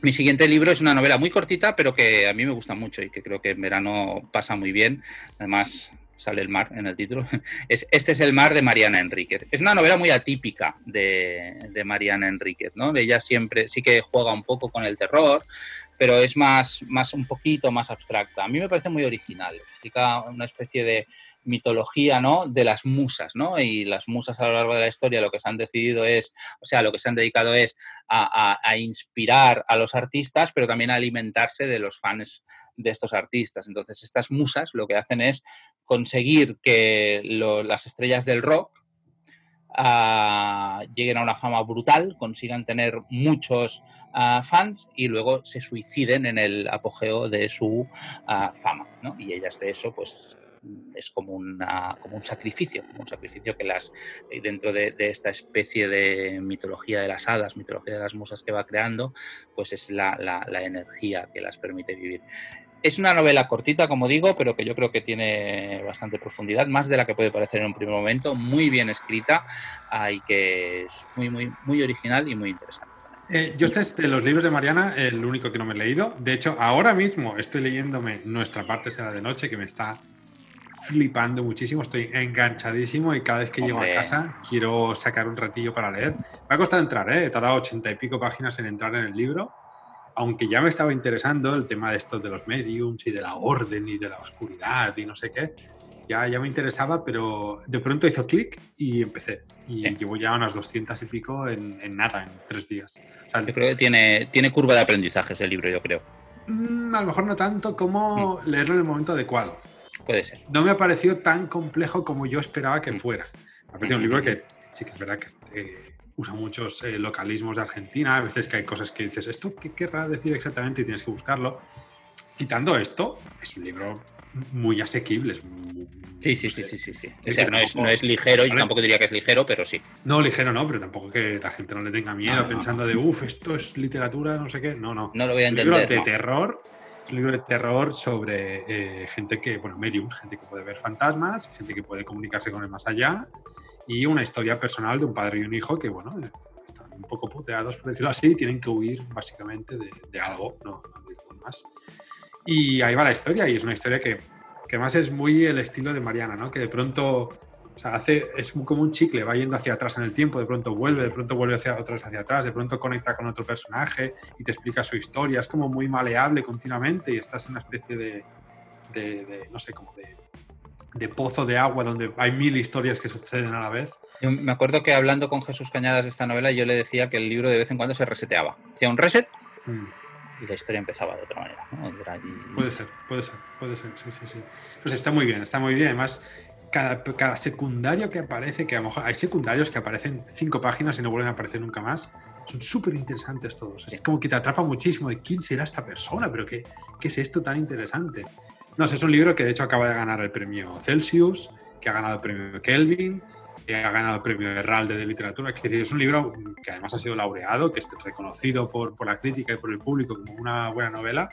Mi siguiente libro es una novela muy cortita, pero que a mí me gusta mucho y que creo que en verano pasa muy bien. Además, sale el mar en el título, es Este es el mar de Mariana Enríquez. Es una novela muy atípica de, de, Mariana Enríquez, ¿no? Ella siempre sí que juega un poco con el terror, pero es más, más un poquito más abstracta. A mí me parece muy original, explica una especie de mitología, ¿no? De las musas, ¿no? Y las musas a lo largo de la historia lo que se han decidido es, o sea, lo que se han dedicado es a, inspirar a los artistas, pero también a alimentarse de los fans de estos artistas. Entonces, estas musas lo que hacen es conseguir que las estrellas del rock ah, lleguen a una fama brutal, consigan tener muchos ah, fans y luego se suiciden en el apogeo de su ah, fama. Y ellas de eso, pues es como, una, como un sacrificio, como un sacrificio que las dentro de, esta especie de mitología de las hadas, mitología de las musas que va creando, pues es la, la energía que las permite vivir. Es una novela cortita, como digo, pero que yo creo que tiene bastante profundidad, más de la que puede parecer en un primer momento, muy bien escrita y que es muy, muy, muy original y muy interesante.
Eh, yo este es de los libros de Mariana, el único que no me he leído. De hecho, ahora mismo estoy leyéndome Nuestra parte será de noche, que me está flipando muchísimo, estoy enganchadísimo y cada vez que llego a casa quiero sacar un ratillo para leer. Me ha costado entrar, ¿eh? he tardado ochenta y pico páginas en entrar en el libro aunque ya me estaba interesando el tema de estos de los mediums y de la orden y de la oscuridad y no sé qué, ya, ya me interesaba, pero de pronto hizo clic y empecé. Y llevo ya unas 200 y pico en, nada, en tres días.
yo creo que tiene, tiene curva de aprendizaje ese libro, yo creo.
Mm, a lo mejor no tanto como mm. leerlo en el momento adecuado.
Puede ser.
No me ha parecido tan complejo como yo esperaba que fuera. Me ha parecido un libro que sí que es verdad que eh, usa muchos eh, localismos de Argentina, a veces que hay cosas que dices, ¿esto qué querrá decir exactamente? Y tienes que buscarlo. Quitando esto, es un libro muy asequible.
sí, sí, sí, sí, sí, O sea, no, es, no es ligero, yo tampoco diría que es ligero, pero sí.
No, ligero no, pero tampoco que la gente no le tenga miedo pensando de, uff, esto es literatura, no sé qué. No, no.
No lo voy a entender.
Un libro de terror, libro de terror sobre eh, gente que, bueno, mediums, gente que puede ver fantasmas, gente que puede comunicarse con el más allá y una historia personal de un padre y un hijo que, bueno, están un poco puteados, por decirlo así, tienen que huir básicamente de, algo, no, no más. Y ahí va la historia, y es una historia que, que además es muy el estilo de Mariana, ¿no? Que de pronto o sea, hace, es como un chicle, va yendo hacia atrás en el tiempo, de pronto vuelve, de pronto vuelve hacia, otra vez hacia atrás, de pronto conecta con otro personaje y te explica su historia. Es como muy maleable continuamente y estás en una especie de, de no sé, como de de pozo de agua donde hay mil historias que suceden a la vez.
me acuerdo que hablando con Jesús Cañadas de esta novela, yo le decía que el libro de vez en cuando se reseteaba. Hacía un reset mm. y la historia empezaba de otra manera.
Puede ser, puede ser, puede ser, sí, sí, sí. Pues está muy bien, está muy bien. Además, cada, cada secundario que aparece, que a lo mejor hay secundarios que aparecen cinco páginas y no vuelven a aparecer nunca más, son súper interesantes todos. Es como que te atrapa muchísimo de quién será esta persona, pero qué, qué es esto tan interesante. No, es un libro que de hecho acaba de ganar el premio Celsius, que ha ganado el premio Kelvin, que ha ganado el premio Herralde de Literatura. Es decir, es un libro que además ha sido laureado, que es reconocido por, por la crítica y por el público como una buena novela.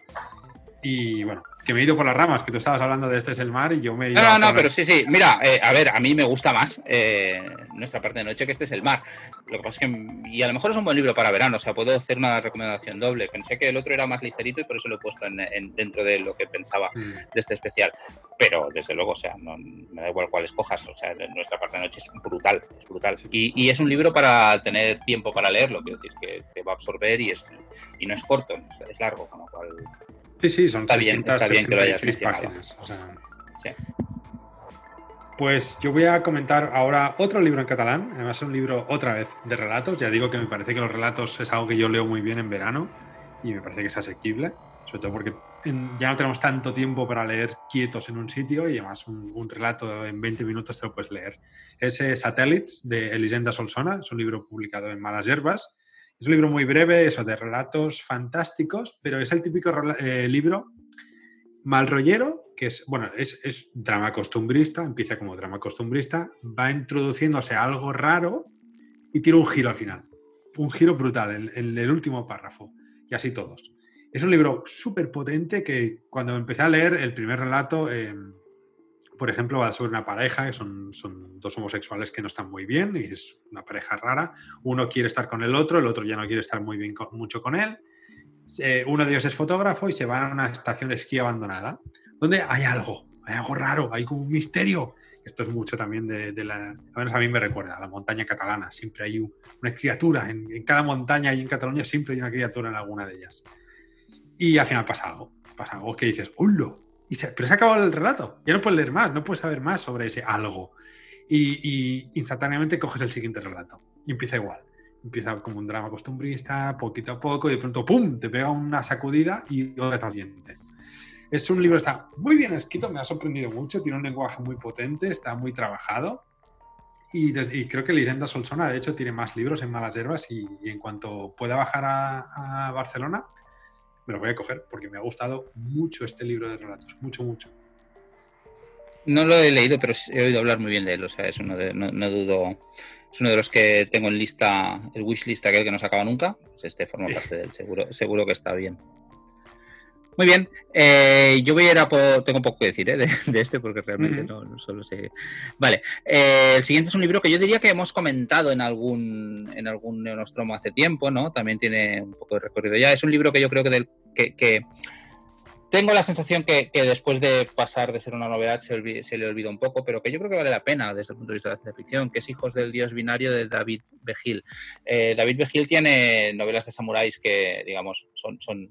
Y bueno, que me he ido por las ramas, que tú estabas hablando de Este es el mar y yo me he ido.
No, no, no, pero sí, sí. Mira, eh, a ver, a mí me gusta más eh, nuestra parte de noche que Este es el mar. Lo que pasa es que. Y a lo mejor es un buen libro para verano, o sea, puedo hacer una recomendación doble. Pensé que el otro era más ligerito y por eso lo he puesto en, dentro de lo que pensaba mm. de este especial. Pero desde luego, o sea, no, me da igual cuál escojas. O sea, nuestra parte de noche es brutal, es brutal. Y, y, es un libro para tener tiempo para leerlo, quiero decir, que te va a absorber y, es, y no es corto, es largo, con lo cual
Sí, sí, son está bien, está bien que lo hayas páginas. sí. Pues yo voy a comentar ahora otro libro en catalán, además es un libro otra vez de relatos. Ya digo que me parece que los relatos es algo que yo leo muy bien en verano y me parece que es asequible, sobre todo porque ya no tenemos tanto tiempo para leer quietos en un sitio y además un, relato en 20 minutos te lo puedes leer. Es Satellites de Elisenda Solsona, es un libro publicado en Malas Hierbas. Es un libro muy breve, eso, de relatos fantásticos, pero es el típico eh, libro mal rollero, que es, bueno, es, es, drama costumbrista, empieza como drama costumbrista, va introduciéndose algo raro y tiene un giro al final. Un giro brutal en el último párrafo. Y así todos. Es un libro súper potente que cuando empecé a leer el primer relato, em, por ejemplo, va sobre una pareja, que son, son, dos homosexuales que no están muy bien, y es una pareja rara. Uno quiere estar con el otro, el otro ya no quiere estar muy bien mucho con él. uno de ellos es fotógrafo y se van a una estación de esquí abandonada, donde hay algo, hay algo raro, hay como un misterio. Esto es mucho también de, la, al menos a mí me recuerda, a la montaña catalana. Siempre hay una criatura, en, en cada montaña y en Cataluña siempre hay una criatura en alguna de ellas. Y al final pasa algo. Pasa algo que dices, ¡Hullo! Y pero se ha acabado el relato. Ya no puedes leer más, no puedes saber más sobre ese algo. Y, instantáneamente coges el siguiente relato. Y empieza igual. Empieza como un drama costumbrista, poquito a poco, y de pronto, ¡pum! te pega una sacudida y otra siguiente. Es un libro está muy bien escrito, me ha sorprendido mucho, tiene un lenguaje muy potente, está muy trabajado. Y, creo que Lisenda Solsona, de hecho, tiene más libros en Malas Herbas y, en cuanto pueda bajar a Barcelona, me lo voy a coger porque me ha gustado mucho este libro de relatos, mucho, mucho.
No lo he leído, pero he oído hablar muy bien de él, o sea, es uno de, no, dudo, es uno de los que tengo en lista, el wishlist aquel que no se acaba nunca, pues este forma parte de él, seguro, seguro que está bien. Muy bien, eh, yo voy a ir a por, tengo poco que decir ¿eh? de, este porque realmente no, solo sé. Vale, eh, el siguiente es un libro que yo diría que hemos comentado en algún en algún neonostromo hace tiempo, ¿no? También tiene un poco de recorrido ya. Es un libro que yo creo que, del, que, tengo la sensación que, después de pasar de ser una novedad se, se, le olvida un poco, pero que yo creo que vale la pena desde el punto de vista de la ciencia ficción, que es Hijos del Dios Binario de David Begil. David Begil tiene novelas de samuráis que, digamos, son, son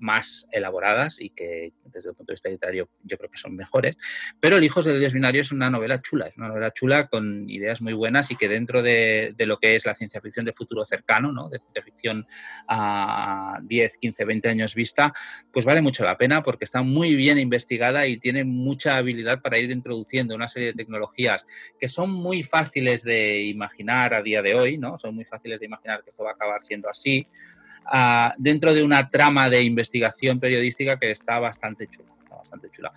más elaboradas y que desde el punto de vista literario yo creo que son mejores. Pero El Hijos del Dios Binario es una novela chula, es una novela chula con ideas muy buenas y que dentro de, lo que es la ciencia ficción de futuro cercano, ¿no? de ciencia ficción a 10, 15, 20 años vista, pues vale mucho la pena porque está muy bien investigada y tiene mucha habilidad para ir introduciendo una serie de tecnologías que son muy fáciles de imaginar a día de hoy, ¿no? son muy fáciles de imaginar que esto va a acabar siendo así dentro de una trama de investigación periodística que está bastante chula. bastante chula.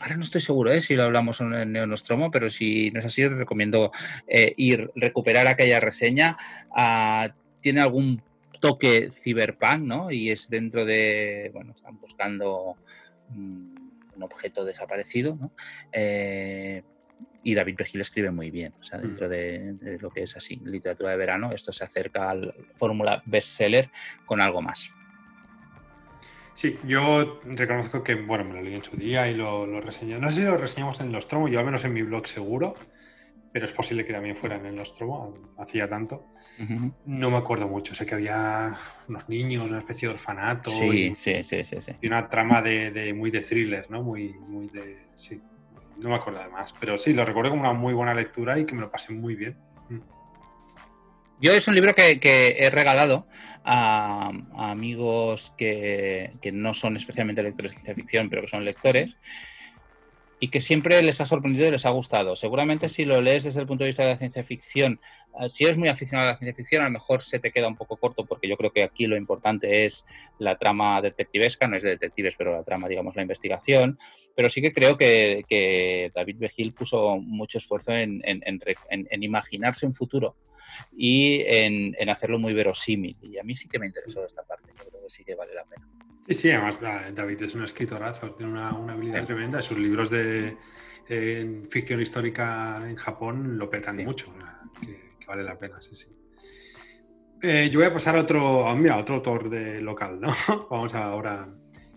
Ahora no estoy seguro ¿eh? si lo hablamos en Neonostromo, pero si no es así, recomiendo eh, ir, recuperar aquella reseña. Ah, tiene algún toque cyberpunk, ¿no? Y es dentro de, bueno, están buscando mm, un objeto desaparecido, ¿no? Eh, y David Regil escribe muy bien. O sea, dentro mm. de, lo que es así, literatura de verano, esto se acerca al fórmula bestseller con algo más.
Sí, yo reconozco que, bueno, me lo leí en su día y lo, lo reseñé. No sé si lo reseñamos en los tromos, yo al menos en mi blog seguro, pero es posible que también fueran en los tromos, hacía tanto. No me acuerdo mucho, sé que había unos niños, una especie de orfanato.
Sí, sí, sí, sí,
Y una trama de, de, muy de thriller, ¿no? Muy, muy de. Sí no me acuerdo de más, pero sí, lo recuerdo como una muy buena lectura y que me lo pasé muy bien. Mm.
Yo es un libro que, he regalado a, amigos que, que, no son especialmente lectores de ciencia ficción, pero que son lectores, y que siempre les ha sorprendido y les ha gustado. Seguramente si lo lees desde el punto de vista de la ciencia ficción, eh, si eres muy aficionado a la ciencia ficción, a lo mejor se te queda un poco corto porque yo creo que aquí lo importante es la trama detectivesca, no es de detectives, pero la trama, digamos, la investigación. Pero sí que creo que, David Begil puso mucho esfuerzo en, imaginarse un futuro y en, hacerlo muy verosímil. Y a mí sí que me interesó esta parte, yo creo sí que vale la pena.
Sí, sí, además David es un escritorazo, tiene una, habilidad tremenda. Sus libros de ficción histórica en Japón lo petan mucho, que, vale la pena, sí, sí. Eh, yo voy a pasar a otro, mira, otro autor de local, ¿no? Vamos ahora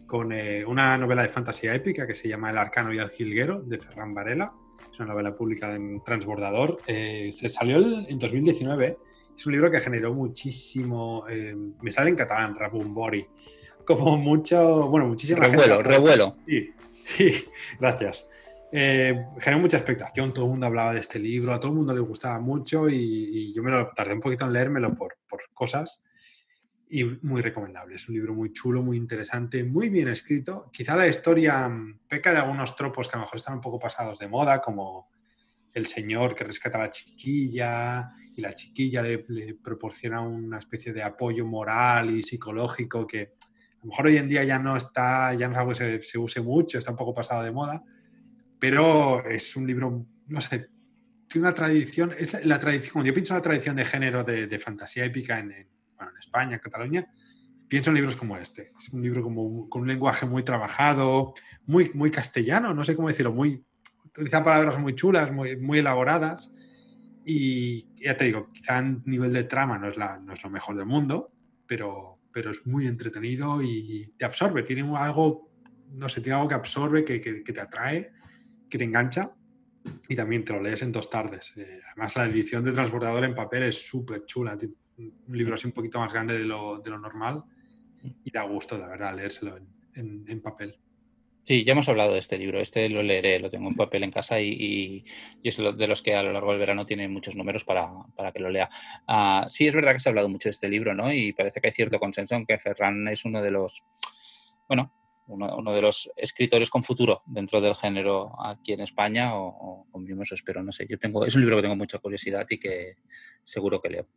con eh, una novela de fantasía épica que se llama El Arcano y el Jilguero, de Ferran Varela. Es una novela publicada en Transbordador. Eh, se salió en 2019. Es un libro que generó muchísimo. me sale en catalán, Rabumbori como mucho, bueno, muchísimo
revuelo, Revuelo,
Sí, sí, gracias. Eh, generó mucha expectación, todo el mundo hablaba de este libro, a todo el mundo le gustaba mucho y, yo me lo tardé un poquito en leérmelo por, por cosas. y muy recomendable. Es un libro muy chulo, muy interesante, muy bien escrito. Quizá la historia mm, peca de algunos tropos que a lo mejor están un poco pasados de moda, como el señor que rescata a la chiquilla y la chiquilla le, proporciona una especie de apoyo moral y psicológico que a lo mejor hoy en día ya no está, ya no es algo que se, use mucho, está un poco pasado de moda, pero es un libro, no sé, tiene una tradición, es la, tradición, cuando yo pienso en la tradición de género de, fantasía épica en, España, en Cataluña, pienso en libros como este. Es un libro como, con un lenguaje muy trabajado, muy, muy castellano, no sé cómo decirlo, muy, utiliza palabras muy chulas, muy, muy elaboradas. Y ya te digo, quizá en nivel de trama no es, la, no es lo mejor del mundo, pero, pero es muy entretenido y te absorbe. Tiene algo, no sé, tiene algo que absorbe, que, que, te atrae, que te engancha y también te lo lees en dos tardes. Eh, además, la edición de Transbordador en papel es súper chula. Un libro así un poquito más grande de lo, de lo normal y da gusto, la verdad, leérselo en, en papel.
Sí, ya hemos hablado de este libro. Este lo leeré, lo tengo en papel en casa y, es de los que a lo largo del verano tiene muchos números para, que lo lea. Ah, sí, es verdad que se ha hablado mucho de este libro, ¿no? Y parece que hay cierto consenso en que Ferran es uno de los, bueno, uno, de los escritores con futuro dentro del género aquí en España o, o con espero, no sé. Yo tengo, es un libro que tengo mucha curiosidad y que seguro que leo.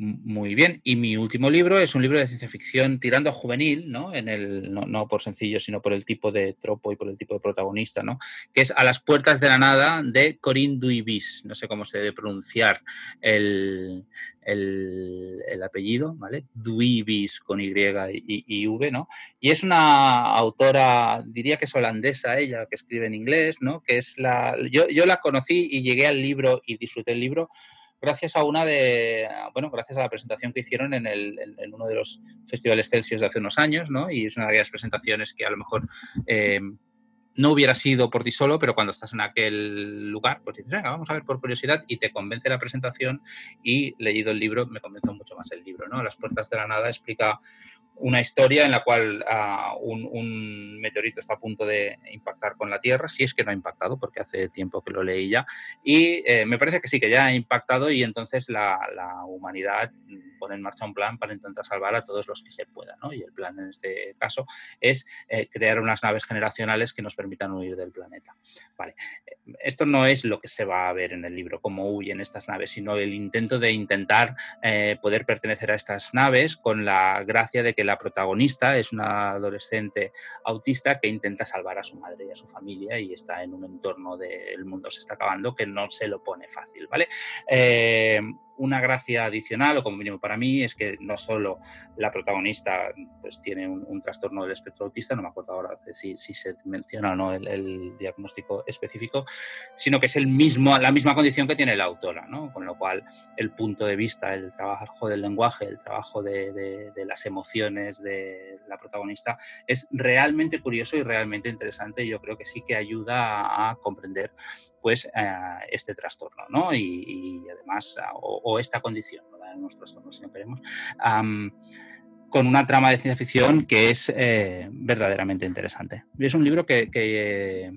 Muy bien. Y mi último libro es un libro de ciencia ficción tirando a juvenil, ¿no? En el, no, por sencillo, sino por el tipo de tropo y por el tipo de protagonista, ¿no? Que es A las puertas de la nada de Corinne Duibis. No sé cómo se debe pronunciar el, apellido, ¿vale? Duibis con Y y, V, ¿no? Y es una autora, diría que es holandesa ella, que escribe en inglés, ¿no? Que es la... Yo, yo la conocí y llegué al libro y disfruté el libro gracias a una de, bueno, gracias a la presentación que hicieron en, el, en, uno de los festivales Celsius de hace unos años, ¿no? Y es una de aquellas presentaciones que a lo mejor eh, no hubiera sido por ti solo, pero cuando estás en aquel lugar, pues dices, venga, vamos a ver por curiosidad y te convence la presentación y leído el libro, me convenció mucho más el libro, ¿no? Las puertas de la nada explica una historia en la cual ah, un, meteorito está a punto de impactar con la Tierra, si es que no ha impactado, porque hace tiempo que lo leí ya, y eh, me parece que sí, que ya ha impactado y entonces la, humanidad pone en marcha un plan para intentar salvar a todos los que se pueda, ¿no? Y el plan en este caso es eh, crear unas naves generacionales que nos permitan huir del planeta. Vale, esto no es lo que se va a ver en el libro, cómo huyen estas naves, sino el intento de intentar eh, poder pertenecer a estas naves con la gracia de que la protagonista es una adolescente autista que intenta salvar a su madre y a su familia y está en un entorno del mundo se está acabando que no se lo pone fácil, ¿vale? Eh, una gracia adicional, o como mínimo para mí, es que no solo la protagonista pues, tiene un, trastorno del espectro autista, no me acuerdo ahora si, si se menciona o no el, diagnóstico específico, sino que es el mismo, la misma condición que tiene la autora, ¿no? con lo cual el punto de vista, el trabajo del lenguaje, el trabajo de, de las emociones de la protagonista es realmente curioso y realmente interesante. Yo creo que sí que ayuda a, comprender pues eh, este trastorno, ¿no? Y, además, o, esta condición, no los trastornos, si no queremos, con una trama de ciencia ficción que es eh, verdaderamente interesante. Es un libro que, que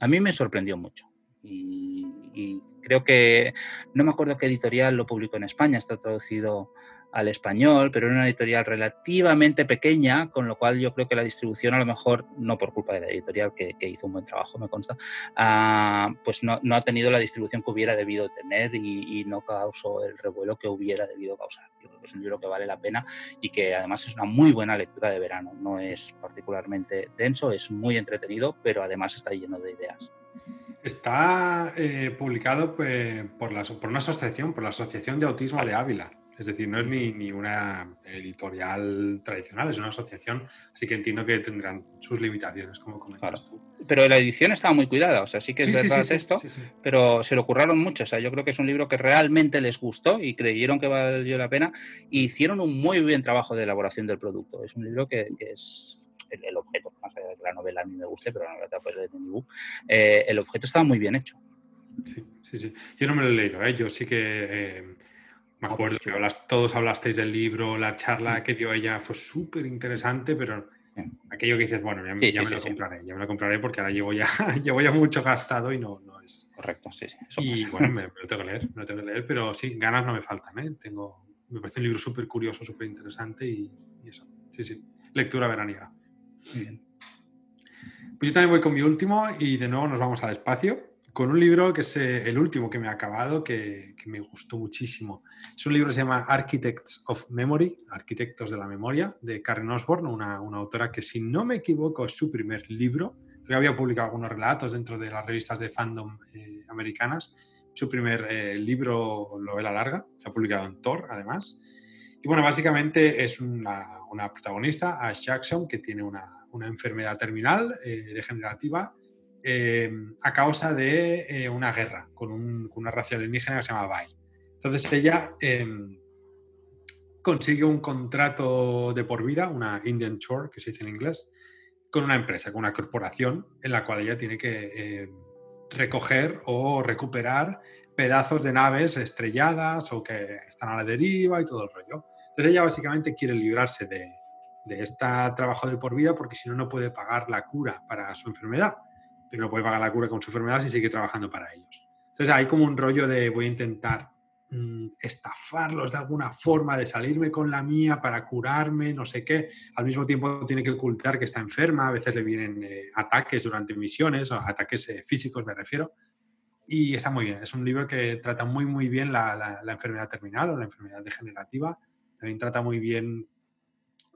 a mí me sorprendió mucho. Y, y, creo que, no me acuerdo qué editorial lo publicó en España, está traducido al español, pero era una editorial relativamente pequeña, con lo cual yo creo que la distribución a lo mejor, no por culpa de la editorial que, hizo un buen trabajo, me consta, ah, pues no, ha tenido la distribución que hubiera debido tener y, no causó el revuelo que hubiera debido causar. Yo creo que es un libro que vale la pena y que además es una muy buena lectura de verano. No es particularmente denso, es muy entretenido, pero además está lleno de ideas.
Está eh, publicado la, por una asociación, por la Asociación de Autismo de Ávila. Es decir, no es ni, una editorial tradicional, es una asociación, así que entiendo que tendrán sus limitaciones, como comentas tú.
Pero la edición estaba muy cuidada, o sea, sí que es verdad esto, pero se lo curraron mucho. O sea, yo creo que es un libro que realmente les gustó y creyeron que valió la pena y hicieron un muy bien trabajo de elaboración del producto. Es un libro que, es el, objeto, más allá de que la novela a mí me guste, pero la novela pues, de mi book, eh, el objeto estaba muy bien hecho.
Sí, sí, sí. Yo no me lo he leído, ¿eh? yo sí que eh, me acuerdo que todos hablasteis del libro, la charla que dio ella fue súper interesante, pero aquello que dices, bueno, ya, me lo compraré, ya me lo compraré porque ahora llevo ya, llevo ya mucho gastado y no, es.
Correcto, sí, sí.
y bueno, me, lo tengo que leer, me lo tengo que leer, pero sí, ganas no me faltan, ¿eh? Tengo, me parece un libro súper curioso, súper interesante y, eso. Sí, sí. Lectura veraniega. Muy bien. Pues yo también voy con mi último y de nuevo nos vamos al espacio con un libro que es eh, el último que me ha acabado, que, me gustó muchísimo. Es un libro que se llama Architects of Memory, Arquitectos de la Memoria, de Karen Osborne, una, autora que, si no me equivoco, es su primer libro. que había publicado algunos relatos dentro de las revistas de fandom eh, americanas. Su primer eh, libro, novela larga, se ha publicado en Thor, además. Y bueno, básicamente es una, protagonista, Ash Jackson, que tiene una, una enfermedad terminal degenerativa eh, a causa de eh, una guerra con, una raza alienígena que se llama Bai. Entonces ella em, consigue un contrato de por vida, una Indian Tour, que se dice en inglés, con una empresa, con una corporación, en la cual ella tiene que em, recoger o recuperar pedazos de naves estrelladas o que están a la deriva y todo el rollo. Entonces ella básicamente quiere librarse de, de este trabajo de por vida porque si no, no puede pagar la cura para su enfermedad pero no puede pagar la cura con su enfermedad y sigue trabajando para ellos. Entonces hay como un rollo de voy a intentar mm, estafarlos de alguna forma, de salirme con la mía para curarme, no sé qué. Al mismo tiempo tiene que ocultar que está enferma, a veces le vienen eh, ataques durante misiones, o ataques eh, físicos me refiero. Y está muy bien, es un libro que trata muy, muy bien la, la enfermedad terminal o la enfermedad degenerativa. También trata muy bien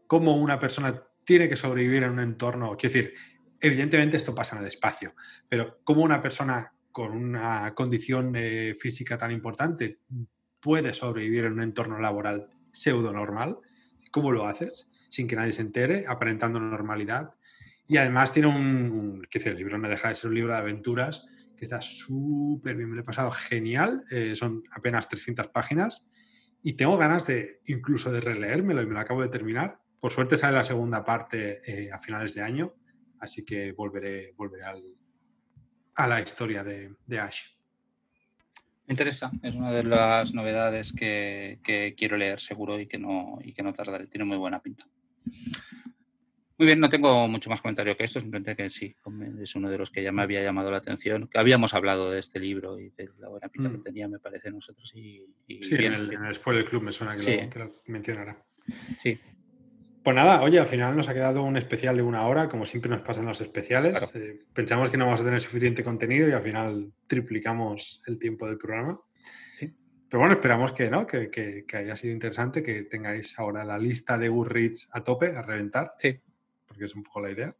cómo una persona tiene que sobrevivir en un entorno, quiero decir, evidentemente esto pasa en el espacio, pero ¿cómo una persona con una condición eh, física tan importante puede sobrevivir en un entorno laboral pseudo normal? ¿Cómo lo haces? Sin que nadie se entere, aparentando normalidad. Y además tiene un, que el libro no deja de ser un libro de aventuras que está súper bien, me lo he pasado genial, eh, son apenas 300 páginas y tengo ganas de incluso de releérmelo y me lo acabo de terminar. Por suerte sale la segunda parte eh, a finales de año Así que volveré, volveré a la historia de, Ash.
Me interesa, es una de las novedades que, quiero leer seguro y que, no, y que no tardaré. Tiene muy buena pinta. Muy bien, no tengo mucho más comentario que esto, simplemente que sí, es uno de los que ya me había llamado la atención. Que habíamos hablado de este libro y de la buena pinta que mm. tenía, me parece, nosotros. Y,
sí, en el, en el Spoiler Club me suena que, lo, que lo mencionará.
Sí,
pues nada, oye, al final nos ha quedado un especial de una hora, como siempre nos pasan los especiales. Eh, pensamos que no vamos a tener suficiente contenido y al final triplicamos el tiempo del programa. Pero bueno, esperamos que, ¿no? Que, haya sido interesante, que tengáis ahora la lista de Goodreads a tope, a reventar.
Sí.
Porque es un poco la idea.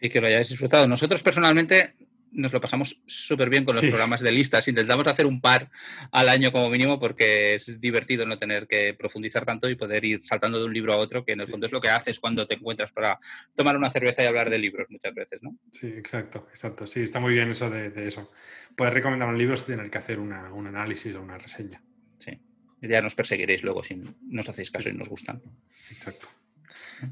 Y que lo hayáis disfrutado. Nosotros personalmente nos lo pasamos súper bien con los programas de listas. Intentamos hacer un par al año como mínimo porque es divertido no tener que profundizar tanto y poder ir saltando de un libro a otro, que en el fondo es lo que haces cuando te encuentras para tomar una cerveza y hablar de libros muchas veces, ¿no?
Sí, exacto, exacto. Sí, está muy bien eso de, eso. Poder recomendar un libro sin tener que hacer un análisis o una reseña.
Sí. Ya nos perseguiréis luego si nos hacéis caso y nos gustan.
Exacto.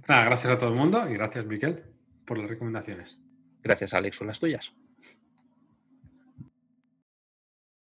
Nada, gracias a todo el mundo y gracias, Miquel, por las recomendaciones.
Gracias, Alex, por las tuyas.